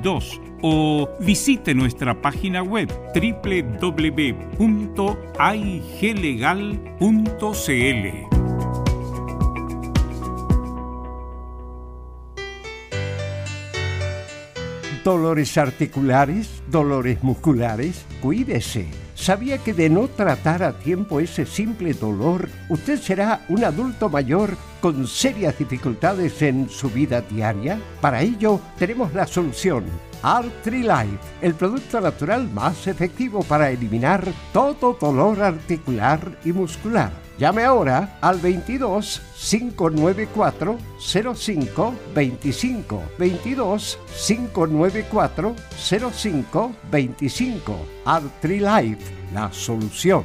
2 o visite nuestra página web www.iglegal.cl. Dolores articulares, dolores musculares, cuídese. ¿Sabía que de no tratar a tiempo ese simple dolor, usted será un adulto mayor con serias dificultades en su vida diaria? Para ello tenemos la solución. Artrilife, el producto natural más efectivo para eliminar todo dolor articular y muscular. Llame ahora al 22 594 05 25 22 594 05 25 Artrilife, la solución.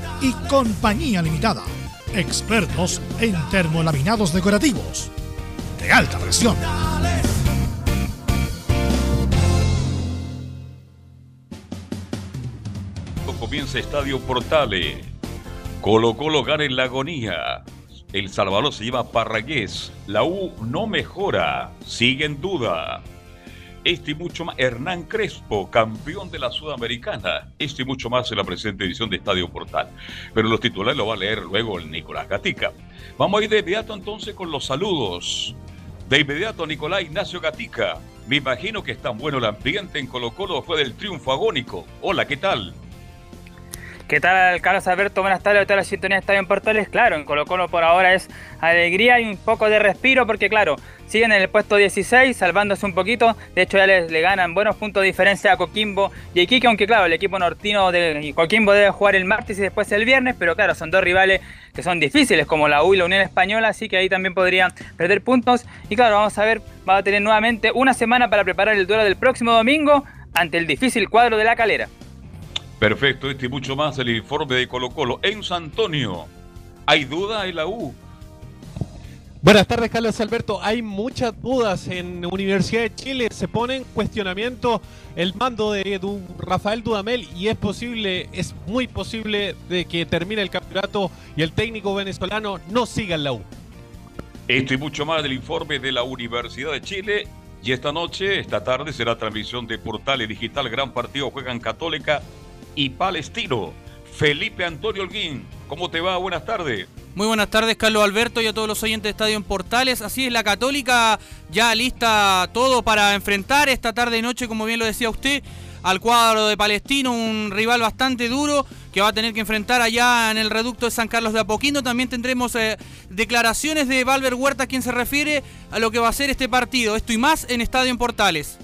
y Compañía Limitada, expertos en termolaminados decorativos de alta presión. Comienza Estadio Portales. Colo Colo en la agonía. El Salvador se lleva Parragués. La U no mejora. Sigue en duda. Este y mucho más. Hernán Crespo, campeón de la Sudamericana. Este y mucho más en la presente edición de Estadio Portal. Pero los titulares lo va a leer luego el Nicolás Gatica. Vamos a ir de inmediato entonces con los saludos. De inmediato, Nicolás Ignacio Gatica. Me imagino que es tan bueno el ambiente en Colo Colo después del triunfo agónico. Hola, ¿qué tal? ¿Qué tal, Carlos Alberto? Buenas tardes toda la sintonía Estadio en Portales. Claro, en Colo Colo por ahora es alegría y un poco de respiro porque, claro, siguen en el puesto 16, salvándose un poquito. De hecho, ya les, le ganan buenos puntos de diferencia a Coquimbo y Iquique, aunque, claro, el equipo nortino de Coquimbo debe jugar el martes y después el viernes, pero, claro, son dos rivales que son difíciles, como la U y la Unión Española, así que ahí también podrían perder puntos. Y, claro, vamos a ver, va a tener nuevamente una semana para preparar el duelo del próximo domingo ante el difícil cuadro de la calera. Perfecto, este y mucho más el informe de Colo Colo en San Antonio. ¿Hay duda en la U? Buenas tardes, Carlos Alberto. Hay muchas dudas en Universidad de Chile. Se pone en cuestionamiento el mando de Rafael Dudamel y es posible, es muy posible de que termine el campeonato y el técnico venezolano no siga en la U. Esto y mucho más del informe de la Universidad de Chile. Y esta noche, esta tarde, será transmisión de Portales Digital. Gran partido juegan Católica y Palestino. Felipe Antonio Holguín, ¿cómo te va? Buenas tardes. Muy buenas tardes, Carlos Alberto, y a todos los oyentes de Estadio en Portales. Así es, la Católica ya lista todo para enfrentar esta tarde y noche, como bien lo decía usted, al cuadro de Palestino, un rival bastante duro que va a tener que enfrentar allá en el reducto de San Carlos de Apoquindo. También tendremos eh, declaraciones de Valver Huerta, quien se refiere a lo que va a ser este partido. Esto y más en Estadio en Portales.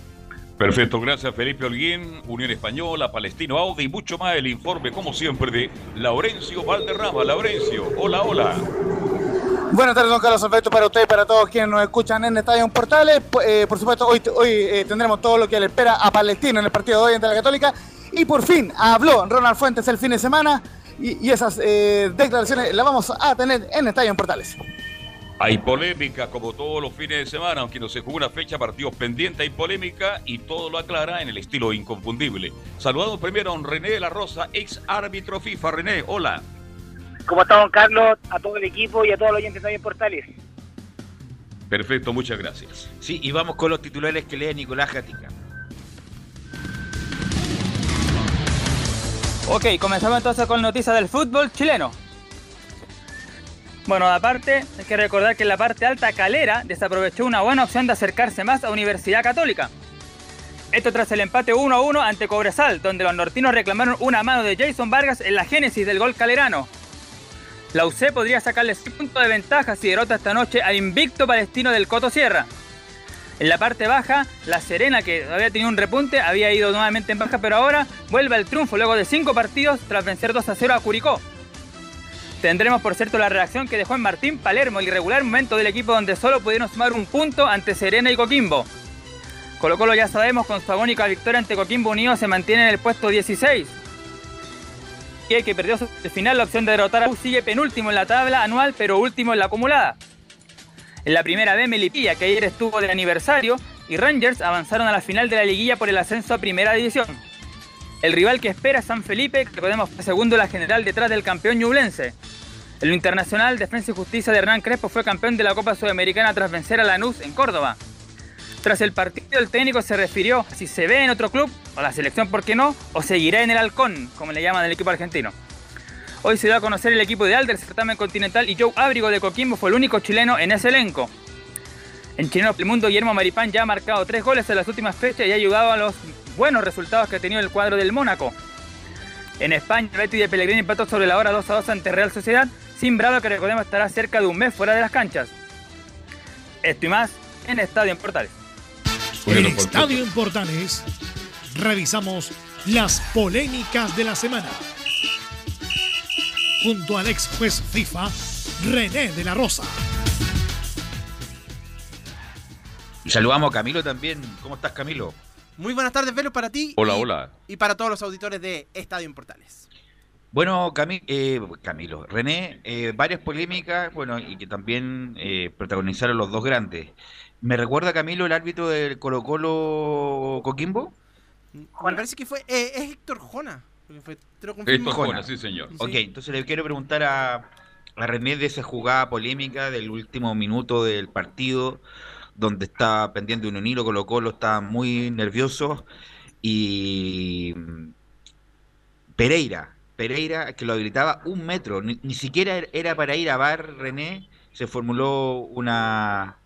Perfecto, gracias Felipe Holguín, Unión Española, Palestino Audi y mucho más el informe, como siempre, de Laurencio Valderrama. Laurencio, hola, hola. Buenas tardes, don Carlos Alberto, para usted y para todos quienes nos escuchan en Estadio Portales. Eh, por supuesto, hoy, hoy eh, tendremos todo lo que le espera a Palestino en el partido de hoy ante la Católica. Y por fin habló Ronald Fuentes el fin de semana y, esas eh, declaraciones las vamos a tener en Estadio Portales. Hay polémica como todos los fines de semana, aunque no se jugó una fecha, partidos pendientes, hay polémica y todo lo aclara en el estilo inconfundible. Saludamos primero a René de la Rosa, ex árbitro FIFA. René, hola. ¿Cómo está don Carlos? A todo el equipo y a todos los oyentes de Portales. Perfecto, muchas gracias. Sí, y vamos con los titulares que lee Nicolás Gatica. Ok, comenzamos entonces con noticias del fútbol chileno. Bueno, aparte, hay que recordar que en la parte alta Calera desaprovechó una buena opción de acercarse más a Universidad Católica. Esto tras el empate 1 a 1 ante Cobresal, donde los nortinos reclamaron una mano de Jason Vargas en la génesis del gol calerano. La UC podría sacarle 6 puntos de ventaja si derrota esta noche al invicto palestino del Coto Sierra. En la parte baja, La Serena, que había tenido un repunte, había ido nuevamente en baja, pero ahora vuelve al triunfo luego de 5 partidos tras vencer 2 a 0 a Curicó. Tendremos, por cierto, la reacción que dejó en Martín Palermo, el irregular momento del equipo donde solo pudieron sumar un punto ante Serena y Coquimbo. Colo Colo ya sabemos, con su agónica victoria ante Coquimbo Unido se mantiene en el puesto 16. Y que perdió su final la opción de derrotar a U sigue penúltimo en la tabla anual, pero último en la acumulada. En la primera B, Melipilla, que ayer estuvo de aniversario, y Rangers avanzaron a la final de la liguilla por el ascenso a primera división. El rival que espera es San Felipe, que fue segundo la general detrás del campeón ñublense. En lo internacional, Defensa y Justicia de Hernán Crespo fue campeón de la Copa Sudamericana tras vencer a Lanús en Córdoba. Tras el partido, el técnico se refirió a si se ve en otro club, o la selección, ¿por qué no? O seguirá en el Halcón, como le llaman el equipo argentino. Hoy se dio a conocer el equipo ideal del certamen continental y Joe Ábrigo de Coquimbo fue el único chileno en ese elenco. En Chileno el Mundo, Guillermo Maripán ya ha marcado tres goles en las últimas fechas y ha ayudado a los buenos resultados que ha tenido el cuadro del Mónaco. En España, Betis de Pellegrini empató sobre la hora 2 a 2 ante Real Sociedad, sin Bravo que recordemos estará cerca de un mes fuera de las canchas. Esto y más en Estadio en Portales. En Estadio en Portales revisamos las polémicas de la semana. Junto al ex juez FIFA, René de la Rosa. Y saludamos a Camilo también. ¿Cómo estás, Camilo? Muy buenas tardes, Velo, para ti. Hola, y, hola. Y para todos los auditores de Estadio en Portales. Bueno, eh, Camilo, René, eh, varias polémicas, bueno, y que también eh, protagonizaron los dos grandes. ¿Me recuerda, Camilo, el árbitro del Colo Colo Coquimbo? Me parece que fue es Héctor Jona. Héctor Jona, sí, señor. Ok, entonces le quiero preguntar a, a René de esa jugada polémica del último minuto del partido donde está pendiente un hilo, Colo Colo está muy nervioso y Pereira, Pereira que lo habilitaba un metro, ni, siquiera er, era para ir a Bar René, se formuló una,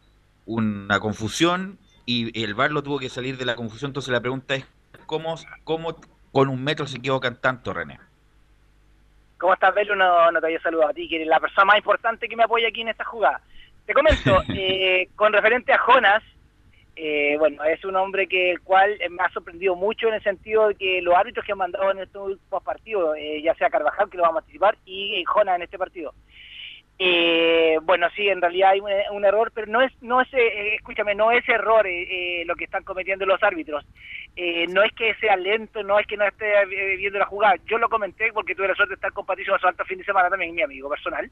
una confusión y el Bar lo tuvo que salir de la confusión, entonces la pregunta es, ¿cómo, cómo con un metro se equivocan tanto René? ¿Cómo estás, Belu? No, no te había saludado a ti, que eres la persona más importante que me apoya aquí en esta jugada. Te comento, eh, con referente a Jonas, eh, bueno, es un hombre que el cual me ha sorprendido mucho en el sentido de que los árbitros que han mandado en estos últimos partidos, eh, ya sea Carvajal, que lo vamos a participar, y Jonas en este partido. Eh, bueno, sí, en realidad hay un, un error, pero no es, no es, eh, escúchame, no es error eh, eh, lo que están cometiendo los árbitros. Eh, no es que sea lento, no es que no esté eh, viendo la jugada. Yo lo comenté porque tuve la suerte de estar con Patricio Basalto fin de semana también, mi amigo personal.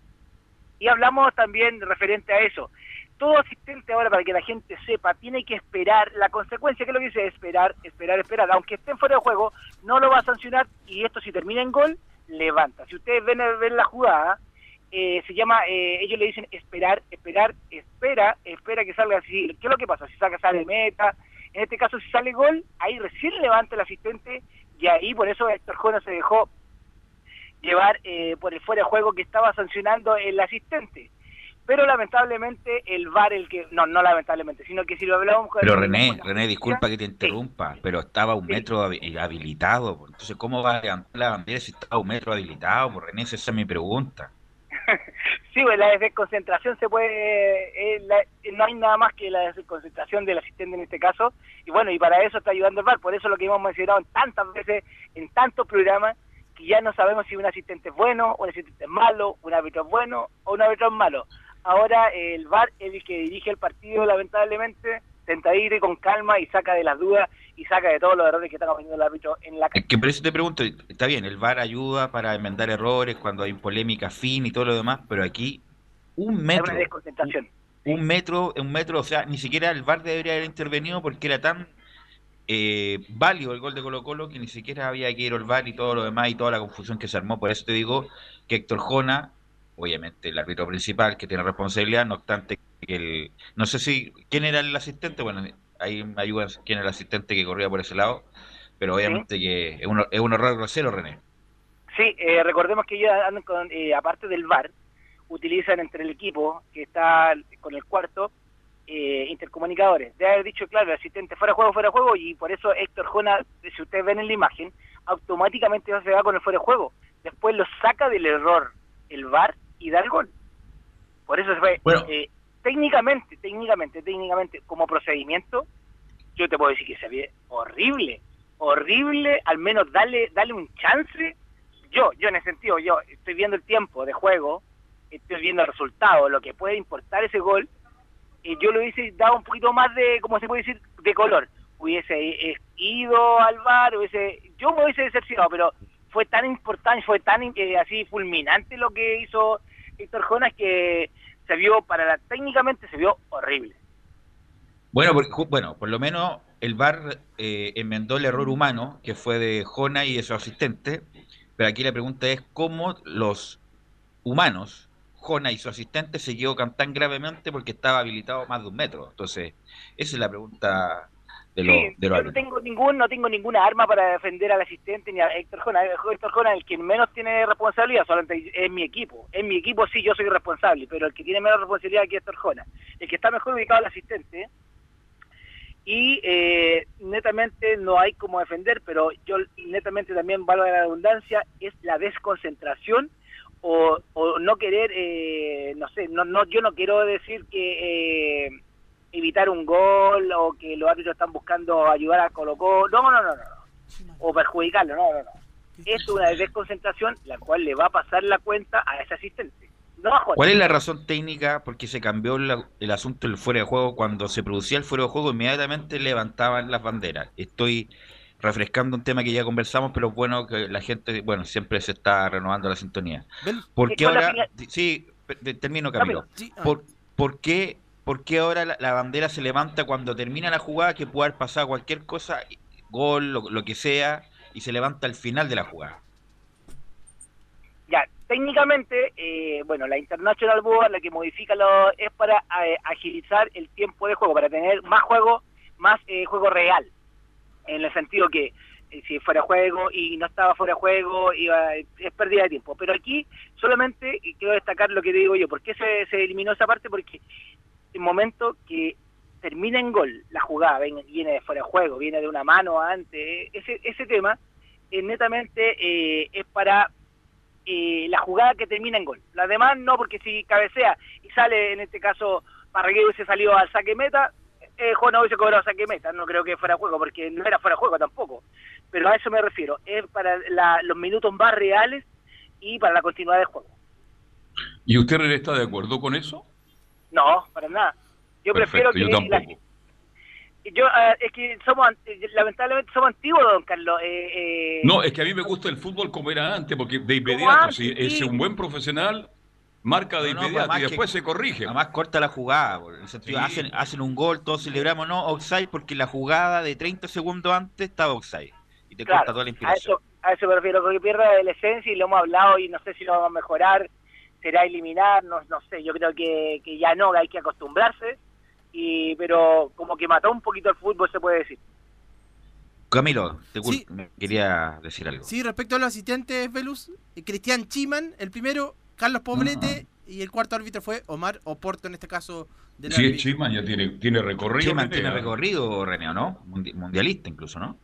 Y hablamos también referente a eso. Todo asistente ahora, para que la gente sepa, tiene que esperar la consecuencia. que es lo que dice? Esperar, esperar, esperar. Aunque estén fuera de juego, no lo va a sancionar y esto si termina en gol, levanta. Si ustedes ven, ven la jugada, eh, se llama, eh, ellos le dicen esperar, esperar, espera, espera que salga así. ¿Qué es lo que pasa? Si saca, sale meta, en este caso si sale gol, ahí recién levanta el asistente y ahí por eso Héctor Jonas se dejó llevar eh, por el fuera de juego que estaba sancionando el asistente. Pero lamentablemente el VAR, el que, no, no lamentablemente, sino que si lo hablamos con Pero el- René, René, disculpa que te interrumpa, pero estaba un metro habi- habilitado. pues. Entonces, ¿cómo va a levantar la bandera si estaba un metro habilitado? Pues René, esa es mi pregunta. Sí, pues la desconcentración se puede, eh, la- eh, no hay nada más que la desconcentración del asistente en este caso, y bueno, y para eso está ayudando el VAR, por eso lo que hemos mencionado en tantas veces, en tantos programas, que ya no sabemos si un asistente es bueno, un asistente es malo, un árbitro es bueno o un árbitro es malo. Ahora eh, el VAR es el que dirige el partido, lamentablemente, sentadito y con calma y saca de las dudas y saca de todos los errores que está cometiendo el árbitro en la Es que por eso te pregunto, está bien, el VAR ayuda para enmendar errores cuando hay polémica fin y todo lo demás, pero aquí un metro, una desconcentración. un metro, un metro, o sea, ni siquiera el VAR debería haber intervenido porque era tan eh, válido el gol de Colo Colo que ni siquiera había que ir al VAR y todo lo demás y toda la confusión que se armó. Por eso te digo que Héctor Jona, obviamente el árbitro principal que tiene responsabilidad, no obstante que el... No sé si... ¿Quién era el asistente? Bueno, ahí me ayudan quién era el asistente que corría por ese lado, pero obviamente que es un, es un error grosero, René. Sí, eh, recordemos que ellos andan con, eh, aparte del VAR, utilizan entre el equipo que está con el cuarto eh, intercomunicadores. De haber dicho, claro, el asistente fuera de juego, fuera de juego, y por eso Héctor Jona, si ustedes ven en la imagen, automáticamente se va con el fuera de juego. Después lo saca del error el VAR y da el gol. Por eso se fue. Bueno. eh, técnicamente, técnicamente, técnicamente, como procedimiento, yo te puedo decir que se ve horrible, horrible, al menos darle, darle un chance. Yo, yo en ese sentido, yo estoy viendo el tiempo de juego, estoy viendo el resultado, lo que puede importar ese gol, y yo lo hubiese dado un poquito más de, como se puede decir, de color. Hubiese eh, ido al bar, hubiese, yo me hubiese decepcionado, pero fue tan importante, fue tan eh, así fulminante lo que hizo Héctor Jonas que se vio, para técnicamente se vio horrible. Bueno, por, bueno, por lo menos el VAR eh, enmendó el error humano, que fue de Jona y de su asistente, pero aquí la pregunta es cómo los humanos, Jona y su asistente, se equivocan tan gravemente porque estaba habilitado más de un metro. Entonces, esa es la pregunta de, lo, Sí, de yo no tengo ningún, no tengo ninguna arma para defender al asistente ni a Héctor Jona. Héctor Jona el quien menos tiene responsabilidad, solamente es mi equipo. En mi equipo sí yo soy responsable, pero el que tiene menos responsabilidad aquí es Héctor Jona. El que está mejor ubicado es el asistente. Y eh, netamente no hay como defender, pero yo netamente también valgo la redundancia, es la desconcentración o, o no querer, eh, no sé, no, no, yo no quiero decir que eh, evitar un gol o que los árbitros están buscando ayudar a Colo Colo, no, no, no, no, no. o perjudicarlo, no, no, no. Es una desconcentración la cual le va a pasar la cuenta a ese asistente. No. ¿Cuál es la razón técnica por qué se cambió la- el asunto del fuera de juego? Cuando se producía el fuera de juego, inmediatamente levantaban las banderas. Estoy refrescando un tema que ya conversamos, pero es bueno que la gente, bueno, siempre se está renovando la sintonía. ¿Por Es qué ahora, sí, termino Camilo. ¿Por, por qué, por qué ahora la, la bandera se levanta cuando termina la jugada, que puede haber pasado cualquier cosa, gol, lo, lo que sea, y se levanta al final de la jugada? Ya, técnicamente, eh, bueno, la International Board, la que modifica lo, es para eh, agilizar el tiempo de juego, para tener más juego, más eh, juego real. En el sentido que eh, si fuera juego y no estaba fuera juego, iba, es pérdida de tiempo. Pero aquí solamente quiero destacar lo que te digo yo. ¿Por qué se, se eliminó esa parte? Porque el momento que termina en gol la jugada, viene de fuera de juego, viene de una mano antes, ese, ese tema, eh, netamente eh, es para la jugada que termina en gol. Las demás no, porque si cabecea y sale, en este caso, Parragués hubiese salido al saque meta, eh, Juan hubiese cobrado saque meta. No creo que fuera juego, porque no era fuera juego tampoco. Pero a eso me refiero. Es para la- los minutos más reales y para la continuidad del juego. ¿Y usted está de acuerdo con eso? No, para nada. Yo Perfecto, prefiero que... yo la- tampoco. yo, ah, es que somos, lamentablemente somos antiguos, don Carlos. Eh, eh, No, es que a mí me gusta el fútbol como era antes, porque de inmediato, antes, si es sí. un buen profesional, marca de No, inmediato pues, y después que- se corrige. Además corta la jugada, por el sentido, Sí. hacen, hacen un gol, todos celebramos, no, offside, porque la jugada de 30 segundos antes estaba offside. Y te Claro, corta toda la a inspiración. eso, a eso me refiero, que pierda la esencia y lo hemos hablado y no sé si lo vamos a mejorar, será eliminar, no, no sé, yo creo que, que ya no, hay que acostumbrarse, y pero como que mató un poquito el fútbol, se puede decir. Camilo, te Sí. quería decir algo. Sí, respecto a los asistentes, Velus, eh, Cristian Chiman, el primero, Carlos Poblete, y el cuarto árbitro fue Omar Oporto, en este caso, del árbitro. Chiman, ya tiene, tiene recorrido. Chiman tiene recorrido, René, ¿o ¿no? Mundi- mundialista incluso, ¿no?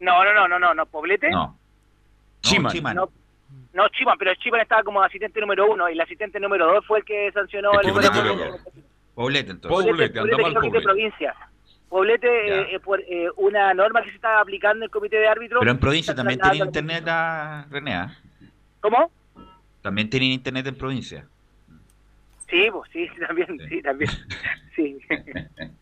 No, no, no, no, no, no, Poblete. No. Chiman. Chiman. No, no, Chiman, pero Chiman estaba como asistente número uno y el asistente número dos fue el que sancionó El de-. Poblete, entonces. Poblete, anda mal que no quite Poblete. provincia. Poblete, eh, eh, por eh, una norma que se estaba aplicando en el comité de árbitros. Pero en provincia está también al- internet, a René, ¿ah? ¿Cómo? También tienen internet en provincia. Sí, pues sí, también, sí, también. Sí.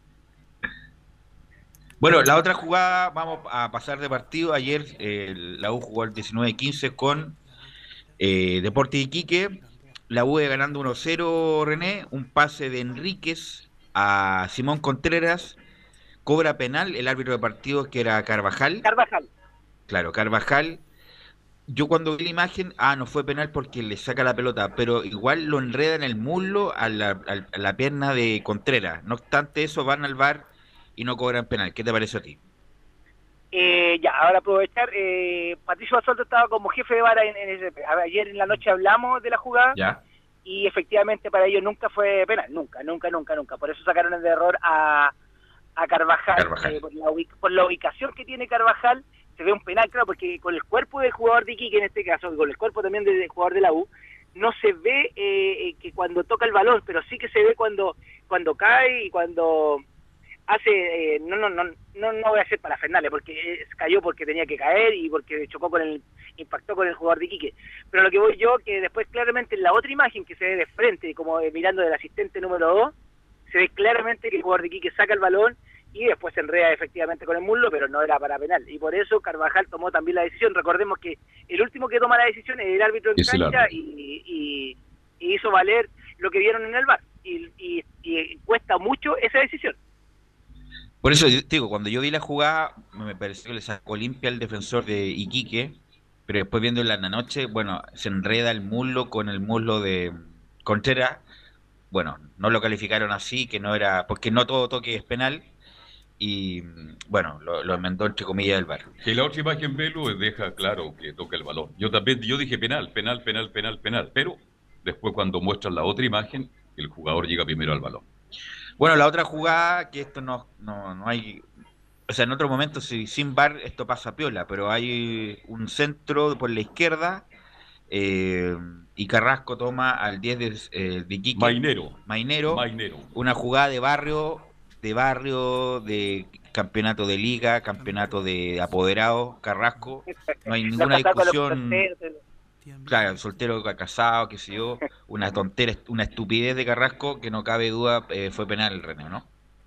Bueno, la otra jugada, vamos a pasar de partido. Ayer eh, la U jugó el 19-15 con eh, Deportes Iquique. La U ganando 1-0, René. Un pase de Enríquez a Simón Contreras. Cobra penal el árbitro de partido que era Carvajal. Carvajal. Claro, Carvajal. Yo cuando vi la imagen, ah, no fue penal porque le saca la pelota, pero igual lo enreda en el muslo a la, a la pierna de Contreras. No obstante eso, van al bar y no cobran penal. ¿Qué te parece a ti? Eh, ya, ahora aprovechar. Eh, Patricio Basolto estaba como jefe de vara en, en ver, Ayer en la noche hablamos de la jugada Ya. y efectivamente para ellos nunca fue penal. Nunca, nunca, nunca, nunca. Por eso sacaron el error a, a Carvajal. Carvajal. Eh, por, la por la ubicación que tiene Carvajal, se ve un penal, claro, porque con el cuerpo del jugador de Iquique en este caso, con el cuerpo también del jugador de la U, no se ve eh, eh, que cuando toca el balón, pero sí que se ve cuando cuando cae y cuando hace eh, no no no no no voy a hacer parafernales porque eh, cayó porque tenía que caer y porque chocó con el impactó con el jugador de Iquique. Pero lo que voy yo que después claramente en la otra imagen que se ve de frente como eh, mirando del asistente número 2 se ve claramente que el jugador de Iquique saca el balón y después se enreda efectivamente con el muslo pero no era para penal. Y por eso Carvajal tomó también la decisión. Recordemos que el último que toma la decisión es el árbitro en cancha y, y- y hizo valer lo que vieron en el bar. Y, y- y cuesta mucho esa decisión. Por eso digo, cuando yo vi la jugada, me pareció que le sacó limpia el defensor de Iquique, pero después viéndola en la noche, bueno, se enreda el muslo con el muslo de Contreras. Bueno, no lo calificaron así, que no era, porque no todo toque es penal, y bueno, lo, lo enmendó entre comillas el bar. Que la otra imagen Velo deja claro que toca el balón. Yo también, yo dije penal, penal, penal, penal, penal, pero después cuando muestran la otra imagen, el jugador llega primero al balón. Bueno, la otra jugada, que esto no, no, no hay. O sea, en otro momento, si, sin bar, esto pasa piola, pero hay un centro por la izquierda eh, y Carrasco toma al 10 de, eh, de Iquique. Mainero. Mainero. Mainero. Una jugada de barrio, de barrio, de campeonato de liga, campeonato de apoderado, Carrasco. No hay ninguna discusión. porteros, Claro, soltero casado, qué sé yo, una tontera, una estupidez de Carrasco que no cabe duda eh, fue penal, René, ¿no?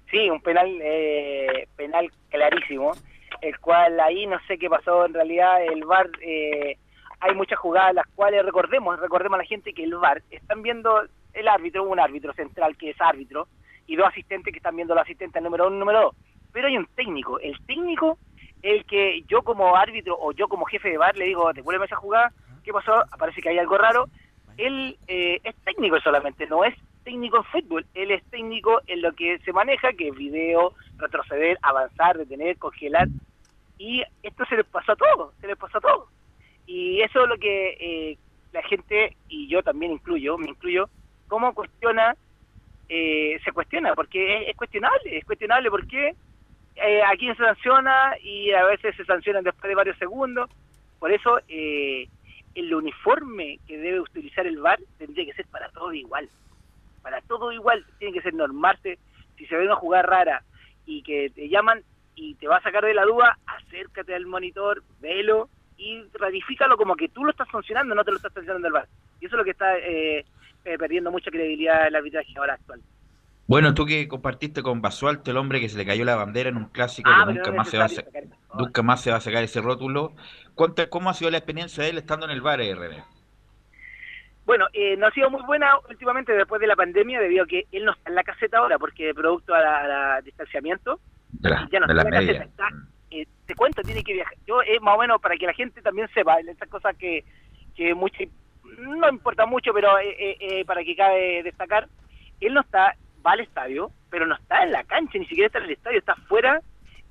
Sí, un penal eh, penal clarísimo, el cual ahí no sé qué pasó en realidad, el VAR, eh, hay muchas jugadas las cuales recordemos, recordemos a la gente que el VAR están viendo el árbitro, un árbitro central que es árbitro, y dos asistentes que están viendo los asistentes el número uno número dos, pero hay un técnico, el técnico, el que yo como árbitro o yo como jefe de VAR le digo, devuélveme esa jugada, ¿qué pasó? Aparece que hay algo raro, él eh, es técnico solamente, no es técnico en fútbol, él es técnico en lo que se maneja, que es video, retroceder, avanzar, detener, congelar, y esto se les pasó a todos, se les pasó a todos. Y eso es lo que eh, la gente, y yo también incluyo, me incluyo, cómo cuestiona, eh, se cuestiona, porque es, es cuestionable, es cuestionable porque eh, aquí se sanciona y a veces se sancionan después de varios segundos, por eso eh, el uniforme que debe utilizar el VAR tendría que ser para todo igual. Para todo igual, tiene que ser normarse. Si se ve una jugada rara y que te llaman y te va a sacar de la duda, acércate al monitor, velo y ratifícalo como que tú lo estás funcionando, no te lo estás sancionando el VAR. Y eso es lo que está eh, eh, perdiendo mucha credibilidad el arbitraje ahora actual. Bueno, tú que compartiste con Basualto, el hombre que se le cayó la bandera en un clásico Ah, que nunca no más, se va a sacar nunca más se va a sacar ese rótulo. ¿Cómo ha sido la experiencia de él estando en el bar, eh, René? Bueno, eh, no ha sido muy buena últimamente después de la pandemia debido a que él no está en la caseta ahora porque producto a la, a la distanciamiento De la, ya no de está la en la media. caseta, está, eh, te cuento, tiene que viajar. Yo, es más o menos para que la gente también sepa, estas cosas que, que mucho, no importa mucho, pero eh, eh, eh, para que cabe destacar, él no está, va al estadio, pero no está en la cancha, ni siquiera está en el estadio, está fuera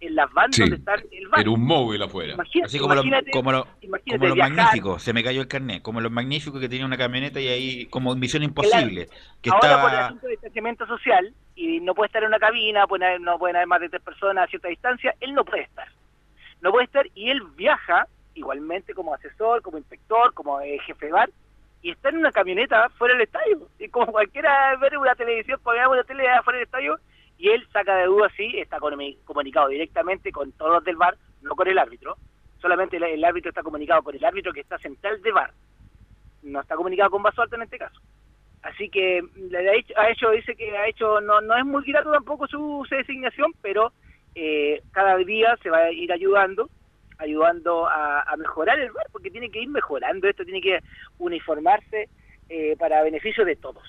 en las bandas Sí, donde está el bar. Era un móvil afuera. Imagina- Así como, lo- imagínate- como, lo- imagínate como los magníficos, se me cayó el carnet, como los magníficos que tenían una camioneta y ahí como Misión Imposible, que Ahora por el estaba... asunto de distanciamiento social y no puede estar en una cabina, pueden haber- no pueden haber más de tres personas a cierta distancia, él no puede estar. No puede estar y él viaja igualmente como asesor, como inspector, como eh, jefe de bar y está en una camioneta fuera del estadio. Y como cualquiera ver una televisión, poner una tele fuera del estadio y él saca de duda si está comu- comunicado directamente con todos los del bar, no con el árbitro. Solamente el, árbitro está comunicado con el árbitro que está central de bar. No está comunicado con Basualto en este caso. Así que hecho, ha hecho- dice que ha hecho, no, no es muy grato tampoco su, su designación, pero eh, cada día se va a ir ayudando, ayudando a, mejorar el bar, porque tiene que ir mejorando esto, tiene que uniformarse eh, para beneficio de todos.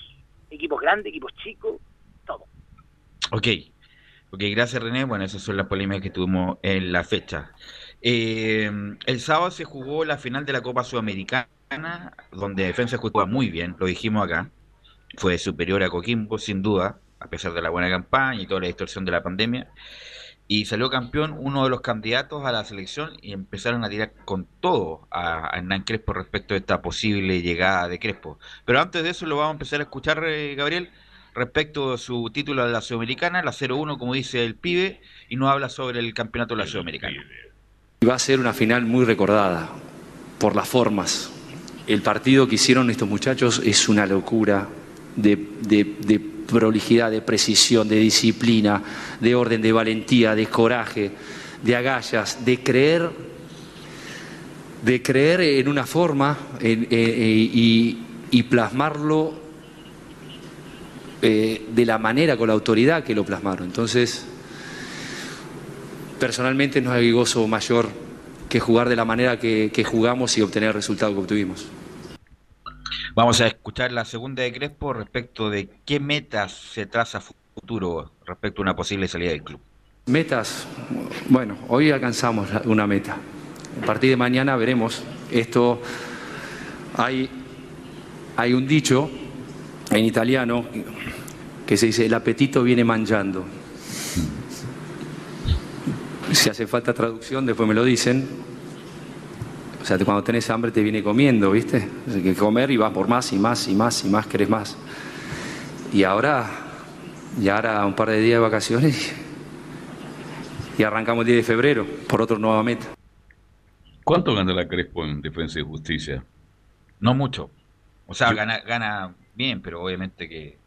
Equipos grandes, equipos chicos, todo. Ok, ok, gracias René. Bueno, esas son las polémicas que tuvimos en la fecha. Eh, el sábado se jugó la final de la Copa Sudamericana, donde Defensa jugó muy bien, lo dijimos acá. Fue superior a Coquimbo, sin duda, a pesar de la buena campaña y toda la distorsión de la pandemia. Y salió campeón uno de los candidatos a la selección y empezaron a tirar con todo a, a Hernán Crespo respecto de esta posible llegada de Crespo. Pero antes de eso lo vamos a empezar a escuchar, eh, Gabriel, respecto de su título de la Sudamericana, la 0-1, como dice el pibe, y nos habla sobre el campeonato de la Sudamericana. Va a ser una final muy recordada por las formas. El partido que hicieron estos muchachos es una locura de, de- de prolijidad, de precisión, de disciplina, de orden, de valentía, de coraje, de agallas, de creer, de creer en una forma eh, eh, y, plasmarlo eh, de la manera, con la autoridad que lo plasmaron. Entonces, personalmente no hay gozo mayor que jugar de la manera que jugamos y obtener el resultado que obtuvimos. Vamos a escuchar la segunda de Crespo respecto de qué metas se traza futuro respecto a una posible salida del club. Metas, bueno, hoy alcanzamos una meta. A partir de mañana veremos. Esto, hay, hay un dicho en italiano que se dice, el apetito viene mangiando. Si hace falta traducción, después me lo dicen. O sea, cuando tenés hambre te viene comiendo, ¿viste? Hay que comer y vas por más y más y más y más, querés más. Y ahora, y ahora un par de días de vacaciones y arrancamos el 10 de febrero por otra nueva meta. ¿Cuánto gana la Crespo en Defensa y Justicia? No mucho. O sea, gana, gana bien, pero obviamente que...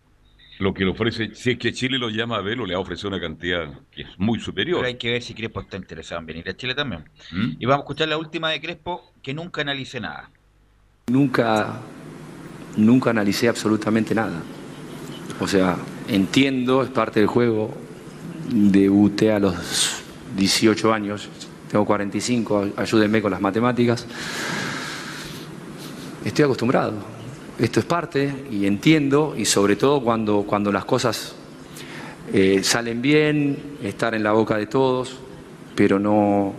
Lo que le ofrece, si es que Chile lo llama a verlo, le ha ofrecido una cantidad que es muy superior. Pero hay que ver si Crespo está interesado en venir a Chile también. ¿Mm? Y vamos a escuchar la última de Crespo, que nunca analice nada. Nunca, nunca analicé absolutamente nada. O sea, entiendo, es parte del juego. Debuté a los 18 años, tengo 45, ayúdenme con las matemáticas. Estoy acostumbrado. Esto es parte y entiendo, y sobre todo cuando, cuando las cosas eh, salen bien, estar en la boca de todos, pero no,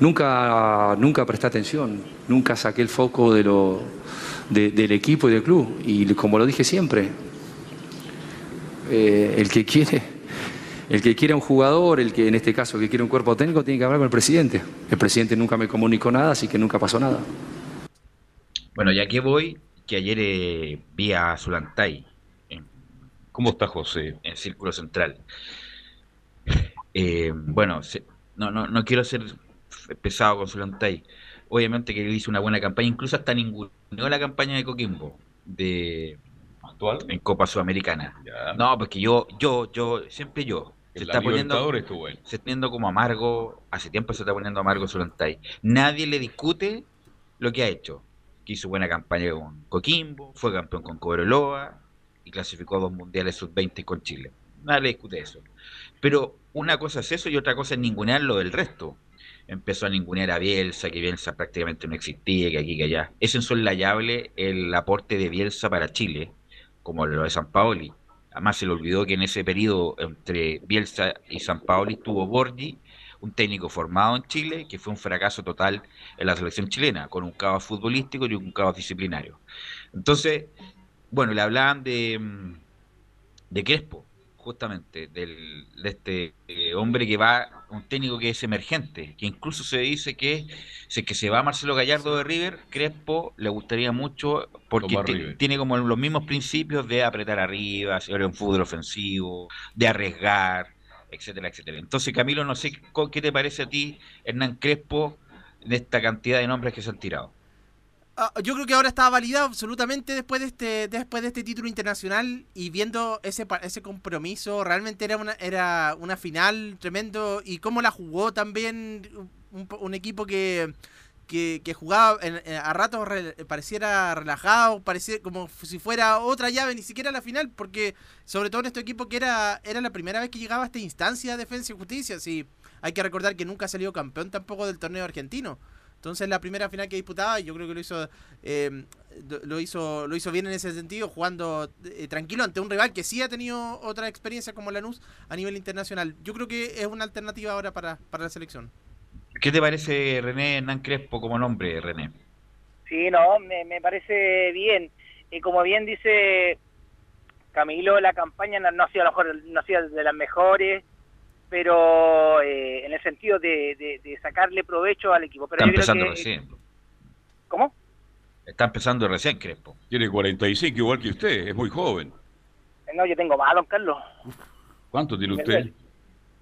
nunca, nunca presté atención, nunca saqué el foco de lo, de- del equipo y del club. Y como lo dije siempre, eh, el que quiere, el que quiere un jugador, el que en este caso que quiere un cuerpo técnico, tiene que hablar con el presidente. El presidente nunca me comunicó nada, así que nunca pasó nada. Bueno, ya que voy, que ayer eh, vi a Zulantay. ¿Cómo está José? En Círculo Central. Eh, bueno, se- no, no, no quiero ser pesado con Zulantay, obviamente que él hizo una buena campaña, incluso hasta ninguneó la campaña de Coquimbo de actual en Copa Sudamericana. No, porque yo, yo, yo, siempre yo. Se la está poniendo, se está poniendo como amargo, hace tiempo se está poniendo amargo Solantay. Nadie le discute lo que ha hecho. Que hizo buena campaña con Coquimbo, fue campeón con Cobreloa y clasificó a dos mundiales sub-20 con Chile. Nadie le discute eso. Pero una cosa es eso y otra cosa es ningunear lo del resto. Empezó a ningunear a Bielsa, que Bielsa prácticamente no existía, que aquí, que allá. Es insoslayable el aporte de Bielsa para Chile, como lo de San Paoli. Además se le olvidó que en ese periodo entre Bielsa y San Paoli estuvo Borgi, un técnico formado en Chile, que fue un fracaso total en la selección chilena, con un caos futbolístico y un caos disciplinario. Entonces, bueno, le hablaban de, mm, de Crespo, justamente, del, de este eh, hombre que va, un técnico que es emergente, que incluso se dice que si es que se va Marcelo Gallardo de River, Crespo le gustaría mucho porque tiene como los mismos principios de apretar arriba, hacer un fútbol ofensivo, de arriesgar, etcétera, etcétera. Entonces, Camilo, no sé qué te parece a ti, Hernán Crespo, de esta cantidad de nombres que se han tirado. Ah, yo creo que ahora está validado absolutamente después de este después de este título internacional y viendo ese ese compromiso realmente era una era una final tremendo y cómo la jugó también un, un equipo que que, jugaba en- en- a ratos re- pareciera relajado, parecía como si fuera otra llave, ni siquiera la final, porque sobre todo en este equipo que era, era la primera vez que llegaba a esta instancia de defensa y justicia, sí, hay que recordar que nunca ha salido campeón tampoco del torneo argentino. Entonces la primera final que disputaba, yo creo que lo hizo eh, lo hizo lo hizo bien en ese sentido, jugando eh, tranquilo ante un rival que sí ha tenido otra experiencia como Lanús a nivel internacional. Yo creo que es una alternativa ahora para, para la selección. ¿Qué te parece René Hernán Crespo como nombre, René? Sí, no, me, me parece bien. Y como bien dice Camilo, la campaña no, no ha sido a lo mejor no ha sido de las mejores, pero eh, en el sentido de, de- de sacarle provecho al equipo. Pero Está yo creo empezando que- recién. ¿Cómo? Está empezando recién Crespo. Tiene 45 igual que usted, es muy joven. No, yo tengo más, don Carlos. ¿Cuánto tiene usted?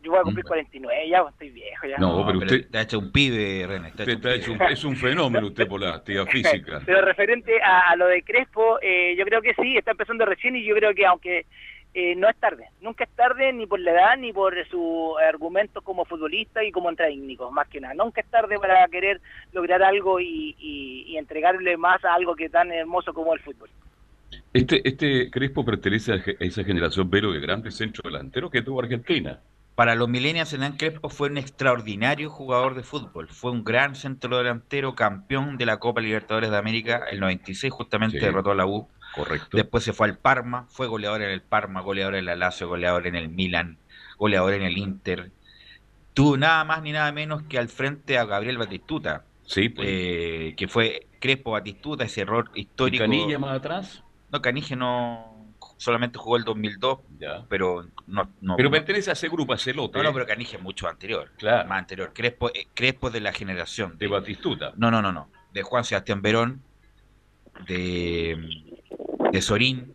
Yo voy a cumplir 49 ya, estoy viejo ya. No, pero usted Te ha hecho un pibe, René. es un fenómeno usted por la actividad física. Pero referente a, a lo de Crespo, eh, yo creo que sí, está empezando recién y yo creo que aunque eh, no es tarde, nunca es tarde ni por la edad ni por su argumento como futbolista y como técnico, más que nada. Nunca es tarde para querer lograr algo y, y- y entregarle más a algo que es tan hermoso como el fútbol. Este, este Crespo pertenece a esa generación velo de grandes centrodelanteros que tuvo Argentina. Para los millennials, Hernán Crespo fue un extraordinario jugador de fútbol. Fue un gran centrodelantero, campeón de la Copa Libertadores de América. El 96 justamente Sí. derrotó a la U. Correcto. Después se fue al Parma, fue goleador en el Parma, goleador en la Lazio, goleador en el Milan, goleador en el Inter. Tuvo nada más ni nada menos que al frente a Gabriel Batistuta. Sí, pues. eh, que fue Crespo Batistuta, ese error ¿Y histórico. Canilla más atrás? No, Canige no solamente jugó el 2002, Ya. pero no, no Pero pertenece a ese grupo, a Celote. no, no, pero Canige es mucho anterior. Claro. Más anterior. Crespo, eh, Crespo es de la generación. De Batistuta. No, no, no, no. De Juan Sebastián Verón, de, de Sorín,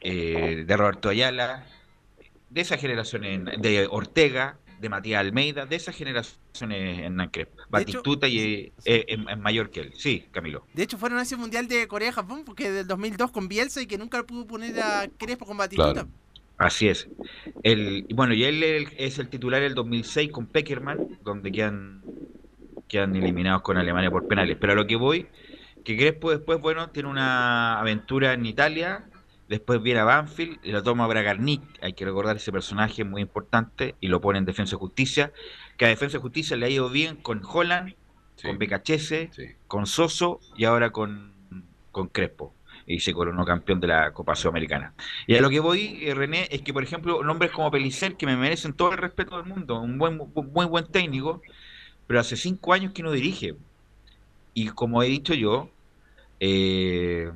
eh, de Roberto Ayala, de esa generación, en- de Ortega, de Matías Almeida, de esas generaciones en Crespo. Batistuta y eh, eh, es, es mayor que él. Sí, Camilo. De hecho fueron a ese mundial de Corea-Japón porque del 2002 con Bielsa y que nunca pudo poner a Crespo con Batistuta. Claro. Así es. El, y bueno, y él el- es el titular del 2006 con Peckerman, donde quedan, quedan eliminados con Alemania por penales. Pero a lo que voy, que Crespo después, bueno, tiene una aventura en Italia, después viene a Banfield y lo toma Bragarnik, hay que recordar ese personaje muy importante, y lo pone en Defensa y Justicia, que a Defensa y Justicia le ha ido bien con Holland, Sí. con Becachese, Sí. con Soso y ahora con, con Crespo. Y se coronó campeón de la Copa Sudamericana. Y a lo que voy, eh, René, es que, por ejemplo, nombres como Pelicer, que me merecen todo el respeto del mundo, un buen, muy buen técnico, pero hace cinco años que no dirige. Y como he dicho yo, eh,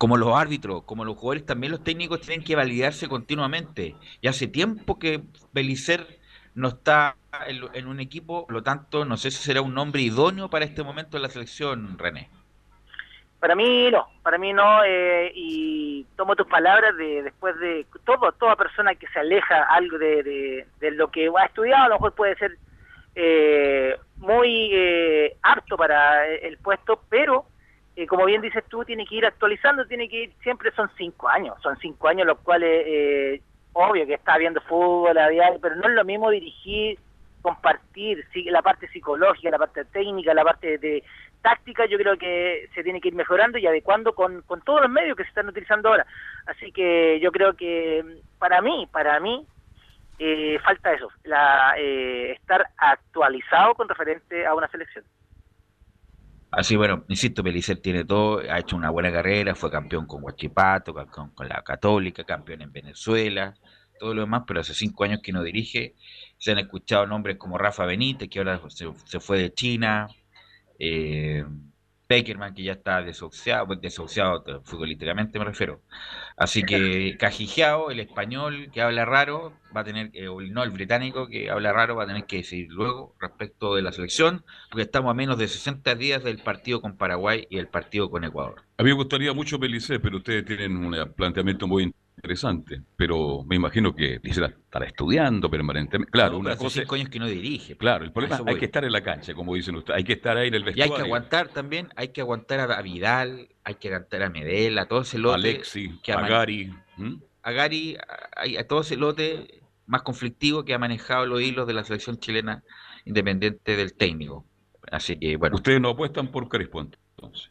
como los árbitros, como los jugadores, también los técnicos tienen que validarse continuamente. Y hace tiempo que Belicer no está en, en un equipo, por lo tanto, no sé si será un nombre idóneo para este momento en la selección, René. Para mí no, para mí no, eh, y tomo tus palabras de después de todo, toda persona que se aleja algo de, lo que ha estudiado, a lo mejor puede ser eh, muy eh, apto para el puesto, pero eh, como bien dices tú, tiene que ir actualizando, tiene que ir, siempre son cinco años, son cinco años los cuales, eh, obvio que está viendo fútbol a diario, pero no es lo mismo dirigir, compartir la parte psicológica, la parte técnica, la parte de táctica, yo creo que se tiene que ir mejorando y adecuando con, con todos los medios que se están utilizando ahora. Así que yo creo que para mí, para mí, eh, falta eso, la, eh, estar actualizado con referente a una selección. Así bueno, insisto, Pelicer tiene todo, ha hecho una buena carrera, fue campeón con Huachipato, campeón con la Católica, campeón en Venezuela, todo lo demás, pero hace cinco años que no dirige. Se han escuchado nombres como Rafa Benítez, que ahora se, fue de China, eh, Peckerman, que ya está desahuciado, pues, desahuciado futbolísticamente me refiero. Así que Cajijeao, el español que habla raro, va a tener, eh, no, el británico que habla raro, va a tener que decir luego respecto de la selección, porque estamos a menos de 60 días del partido con Paraguay y el partido con Ecuador. A mí me gustaría mucho Pelicé, pero ustedes tienen un planteamiento muy interesante, pero me imagino que estará estudiando permanentemente. Claro, una cosa. cinco años que no dirige. Claro, el problema es hay que estar en la cancha, como dicen ustedes, hay que estar ahí en el vestuario. Y hay que aguantar también, hay que aguantar a Vidal, hay que aguantar a Medel, a todo ese lote. Alexi, a Gary. A Gary, a, todo ese lote más conflictivo que ha manejado los hilos de la selección chilena independiente del técnico. Así que, bueno. Ustedes no apuestan por Crespo, entonces.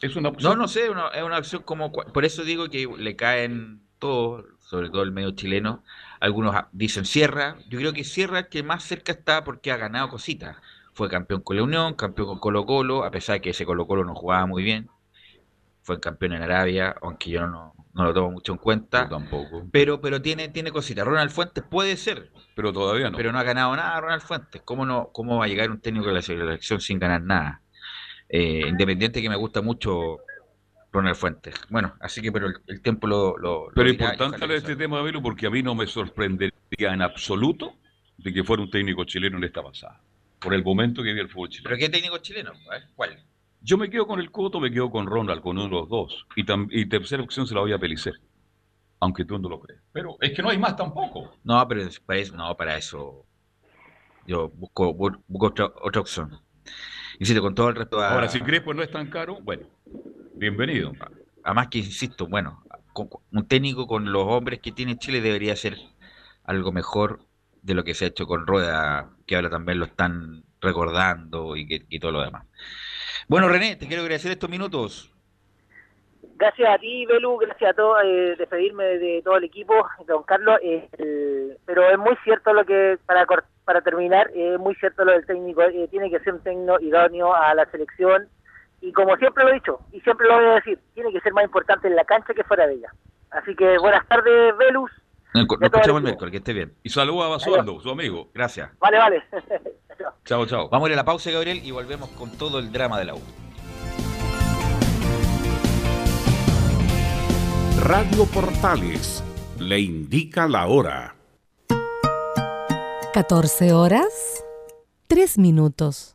¿Es una opción? No, no sé, es una opción como... Por eso digo que le caen todos, sobre todo el medio chileno. Algunos dicen Sierra. Yo creo que Sierra que más cerca está porque ha ganado cositas. Fue campeón con la Unión, campeón con Colo Colo, a pesar de que ese Colo Colo no jugaba muy bien. Fue campeón en Arabia, aunque yo no, no lo tomo mucho en cuenta. tampoco. Pero, pero tiene, tiene cositas. Ronald Fuentes puede ser. Pero todavía no. Pero no ha ganado nada Ronald Fuentes. ¿Cómo, no, cómo va a llegar un técnico de la selección sin ganar nada? Eh, independiente que me gusta mucho Ronald Fuentes. Bueno, así que pero el, tiempo lo... lo pero es importante hablar de este tema, Abelo, porque a mí no me sorprendería en absoluto de que fuera un técnico chileno en esta pasada, por el momento que vive el fútbol chileno. ¿Pero qué técnico chileno? ¿Cuál? Yo me quedo con el Coto, me quedo con Ronald, con uno de los dos. Y, y tercera opción se la voy a Pelicer. Aunque tú no lo crees. Pero es que no hay más tampoco. No, pero para eso, no, para eso yo busco, busco otra, otra opción. Insisto, con todo el resto. Ahora, si Crespo no es tan caro, bueno, bienvenido. Además que, insisto, bueno, un técnico con los hombres que tiene Chile debería ser algo mejor de lo que se ha hecho con Rueda, que ahora también lo están recordando y, que, y todo lo demás. Bueno, René, te quiero agradecer estos minutos. Gracias a ti, Belu, gracias a todos, eh, despedirme de todo el equipo, don Carlos, eh, pero es muy cierto lo que, para, para terminar, es muy cierto lo del técnico, eh, tiene que ser un técnico idóneo a la selección, y como siempre lo he dicho, y siempre lo voy a decir, tiene que ser más importante en la cancha que fuera de ella. Así que buenas tardes, Velus. Nos escuchamos el miércoles, que esté bien. Y saludos a Basualdo, su amigo. Gracias. Vale, vale. chao, chao. Vamos a ir a la pausa, Gabriel, y volvemos con todo el drama de la U. Radio Portales le indica la hora. 14 horas, 3 minutos.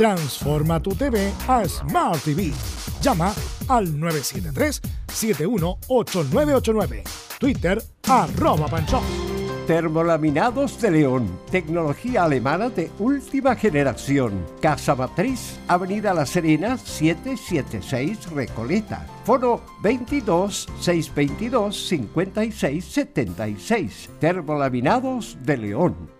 Transforma tu TV a Smart TV Llama al 973-718989. Twitter, arroba panchón. Termolaminados de León, tecnología alemana de última generación. Casa Matriz, Avenida La Serena, 776 Recoleta. Foro 22 622 56 76. Termolaminados de León.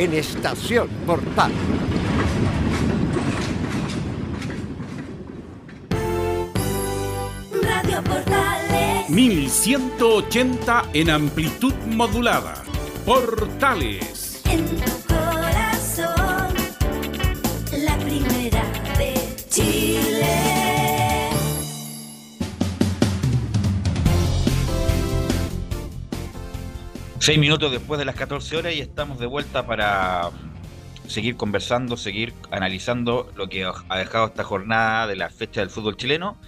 en Estación Portal. Radio Portales. 1180 en amplitud modulada. Portales. En Seis minutos después de las 14 horas y estamos de vuelta para seguir conversando, seguir analizando lo que ha dejado esta jornada de la fecha del fútbol chileno.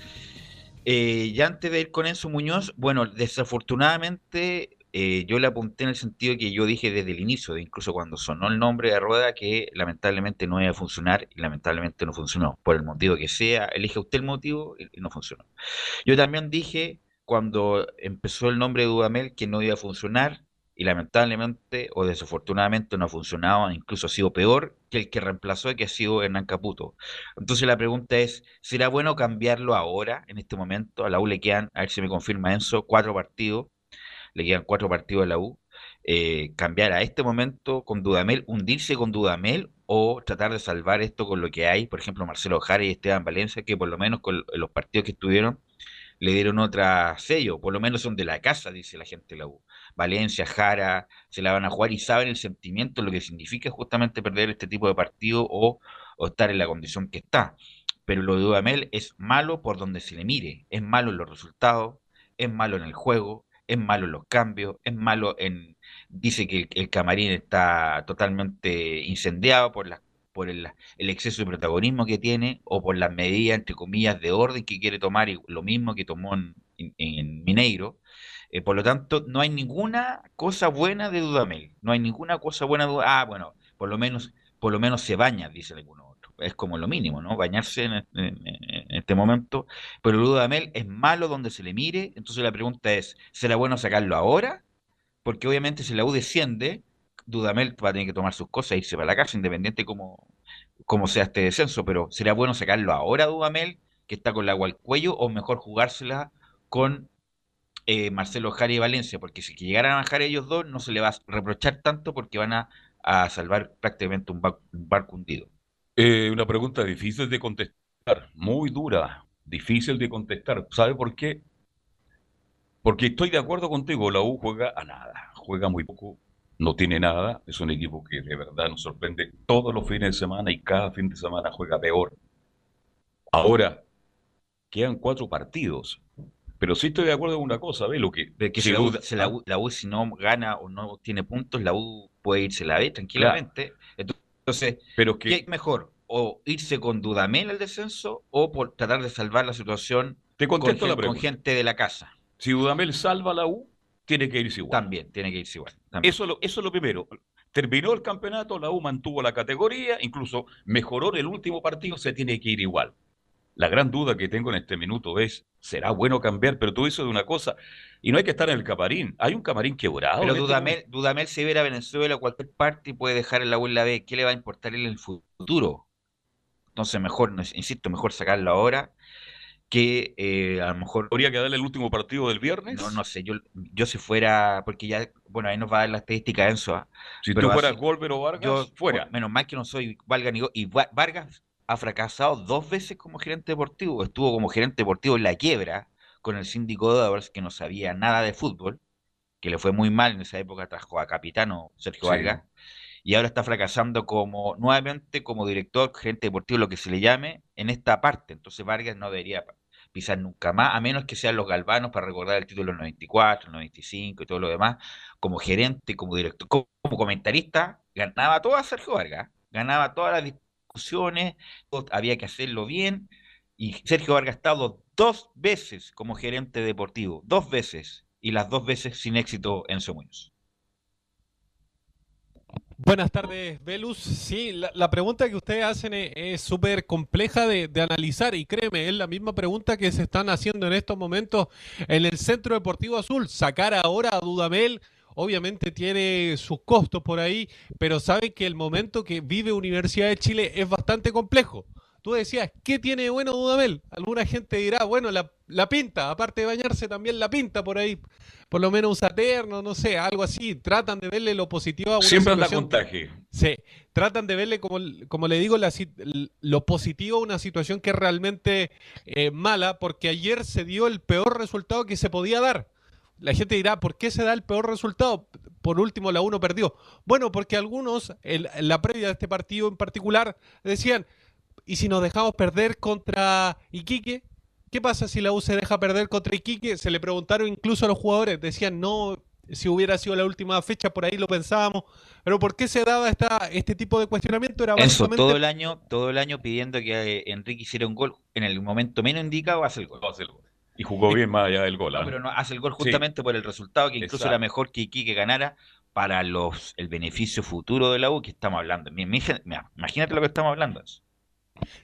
Eh, y antes de ir con Enzo Muñoz, bueno, desafortunadamente eh, yo le apunté en el sentido que yo dije desde el inicio, de incluso cuando sonó el nombre de Rueda, que lamentablemente no iba a funcionar y lamentablemente no funcionó, por el motivo que sea, elige usted el motivo y no funcionó. Yo también dije cuando empezó el nombre de Dudamel que no iba a funcionar y lamentablemente o desafortunadamente no ha funcionado, incluso ha sido peor que el que reemplazó y que ha sido Hernán Caputo. Entonces la pregunta es, ¿será bueno cambiarlo ahora, en este momento? A la U le quedan, a ver si me confirma Enzo, cuatro partidos, le quedan cuatro partidos a la U. Eh, cambiar a este momento con Dudamel, hundirse con Dudamel o tratar de salvar esto con lo que hay, por ejemplo, Marcelo Jara y Esteban Valencia, que por lo menos con los partidos que estuvieron le dieron otra sello, por lo menos son de la casa, dice la gente de la U. Valencia, Jara, se la van a jugar y saben el sentimiento, lo que significa justamente perder este tipo de partido o, estar en la condición que está. Pero lo de Dudamel es malo por donde se le mire, es malo en los resultados, es malo en el juego, es malo en los cambios, es malo en... Dice que el, camarín está totalmente incendiado por las por el, el exceso de protagonismo que tiene o por las medidas, entre comillas, de orden que quiere tomar, y lo mismo que tomó en- en Mineiro. Eh, por lo tanto, no hay ninguna cosa buena de Dudamel. No hay ninguna cosa buena de Ah, bueno, por lo menos, por lo menos se baña, dice alguno otro. Es como lo mínimo, ¿no? Bañarse en, en- este momento. Pero Dudamel es malo donde se le mire. Entonces la pregunta es, ¿será bueno sacarlo ahora? Porque obviamente si la U desciende, Dudamel va a tener que tomar sus cosas e irse para la casa, independiente como, como sea este descenso. Pero ¿será bueno sacarlo ahora, Dudamel, que está con la agua al cuello, o mejor jugársela con eh, Marcelo Jara y Valencia? Porque si llegaran a bajar ellos dos, no se le va a reprochar tanto porque van a, salvar prácticamente un barco hundido. Eh, una pregunta difícil de contestar, muy dura, difícil de contestar. ¿Sabe por qué? Porque estoy de acuerdo contigo, la U juega a nada, juega muy poco, no tiene nada, es un equipo que de verdad nos sorprende todos los fines de semana y cada fin de semana juega peor. Ahora, quedan cuatro partidos, pero sí estoy de acuerdo con una cosa, ve lo que De que si la U, la U- la U si no gana o no tiene puntos, la U puede irse la B tranquilamente. Entonces, pero que ¿qué es mejor? ¿O irse con Dudamel al descenso o por tratar de salvar la situación Te con, la con gente de la casa? Si Dudamel salva a la U, tiene que irse igual. También, tiene que irse igual. también. Eso, es lo- eso es lo primero. Terminó el campeonato, la U mantuvo la categoría, incluso mejoró en el último partido, se tiene que ir igual. La gran duda que tengo en este minuto es, ¿será bueno cambiar? Pero tú dices de una cosa, y no hay que estar en el camarín. Hay un camarín quebrado. Pero en este Dudamel, Dudamel se ve a Venezuela o cualquier parte y puede dejar el la U en la B. ¿Qué le va a importar él en el futuro? Entonces, mejor, no- insisto, mejor sacarlo ahora que eh, a lo mejor... ¿Habría que darle el último partido del viernes? No, no sé, yo, yo si fuera, porque ya, bueno, ahí nos va a dar la estadística Enzo. ¿ah? Si tú fueras Golver o Vargas, yo, fuera. Menos mal que no soy Vargas ni Y Va- Vargas ha fracasado dos veces como gerente deportivo. Estuvo como gerente deportivo en la quiebra con el síndico de Dovers, que no sabía nada de fútbol, que le fue muy mal en esa época, trajo a capitano Sergio Sí. Vargas. Y ahora está fracasando como, nuevamente, como director, gerente deportivo, lo que se le llame, en esta parte. Entonces Vargas no debería pisar nunca más, a menos que sean los galvanos para recordar el título del 94, el 95 y todo lo demás. Como gerente, como director, como, como comentarista, ganaba todo a Sergio Vargas. Ganaba todas las discusiones, había que hacerlo bien. Y Sergio Vargas estado dos veces como gerente deportivo, dos veces, y las dos veces sin éxito en Muñoz. Buenas tardes, Velus. Sí, la, pregunta que ustedes hacen es súper compleja de, de analizar y créeme, es la misma pregunta que se están haciendo en estos momentos en el Centro Deportivo Azul. Sacar ahora a Dudamel obviamente tiene sus costos por ahí, pero saben que el momento que vive Universidad de Chile es bastante complejo. Tú decías, ¿qué tiene de bueno Dudamel? Alguna gente dirá, bueno, la, la pinta, aparte de bañarse también la pinta por ahí. Por lo menos usa terno, no sé, algo así. Tratan de verle lo positivo a una Siempre situación- contagie. Sí, tratan de verle, como, como le digo, la lo positivo a una situación que es realmente eh, mala, porque ayer se dio el peor resultado que se podía dar. La gente dirá, ¿por qué se da el peor resultado? Por último, la 1 perdió. Bueno, porque algunos, en, la previa de este partido en particular, decían, ¿y si nos dejamos perder contra Iquique? ¿Qué pasa si la U se deja perder contra Iquique? Se le preguntaron incluso a los jugadores, decían, no, si hubiera sido la última fecha, por ahí lo pensábamos. Pero ¿por qué se daba esta, este tipo de cuestionamiento? Era básicamente todo el año, todo el año pidiendo que eh, Enrique hiciera un gol en el momento menos indicado, hace el gol. Hace el gol. Y jugó bien más allá del gol. No, ¿ah? pero no hace el gol Sí. justamente por el resultado, que incluso Exacto. era mejor que Iquique ganara para los el beneficio futuro de la U que estamos hablando. Mi- mi- mira, Imagínate lo que estamos hablando.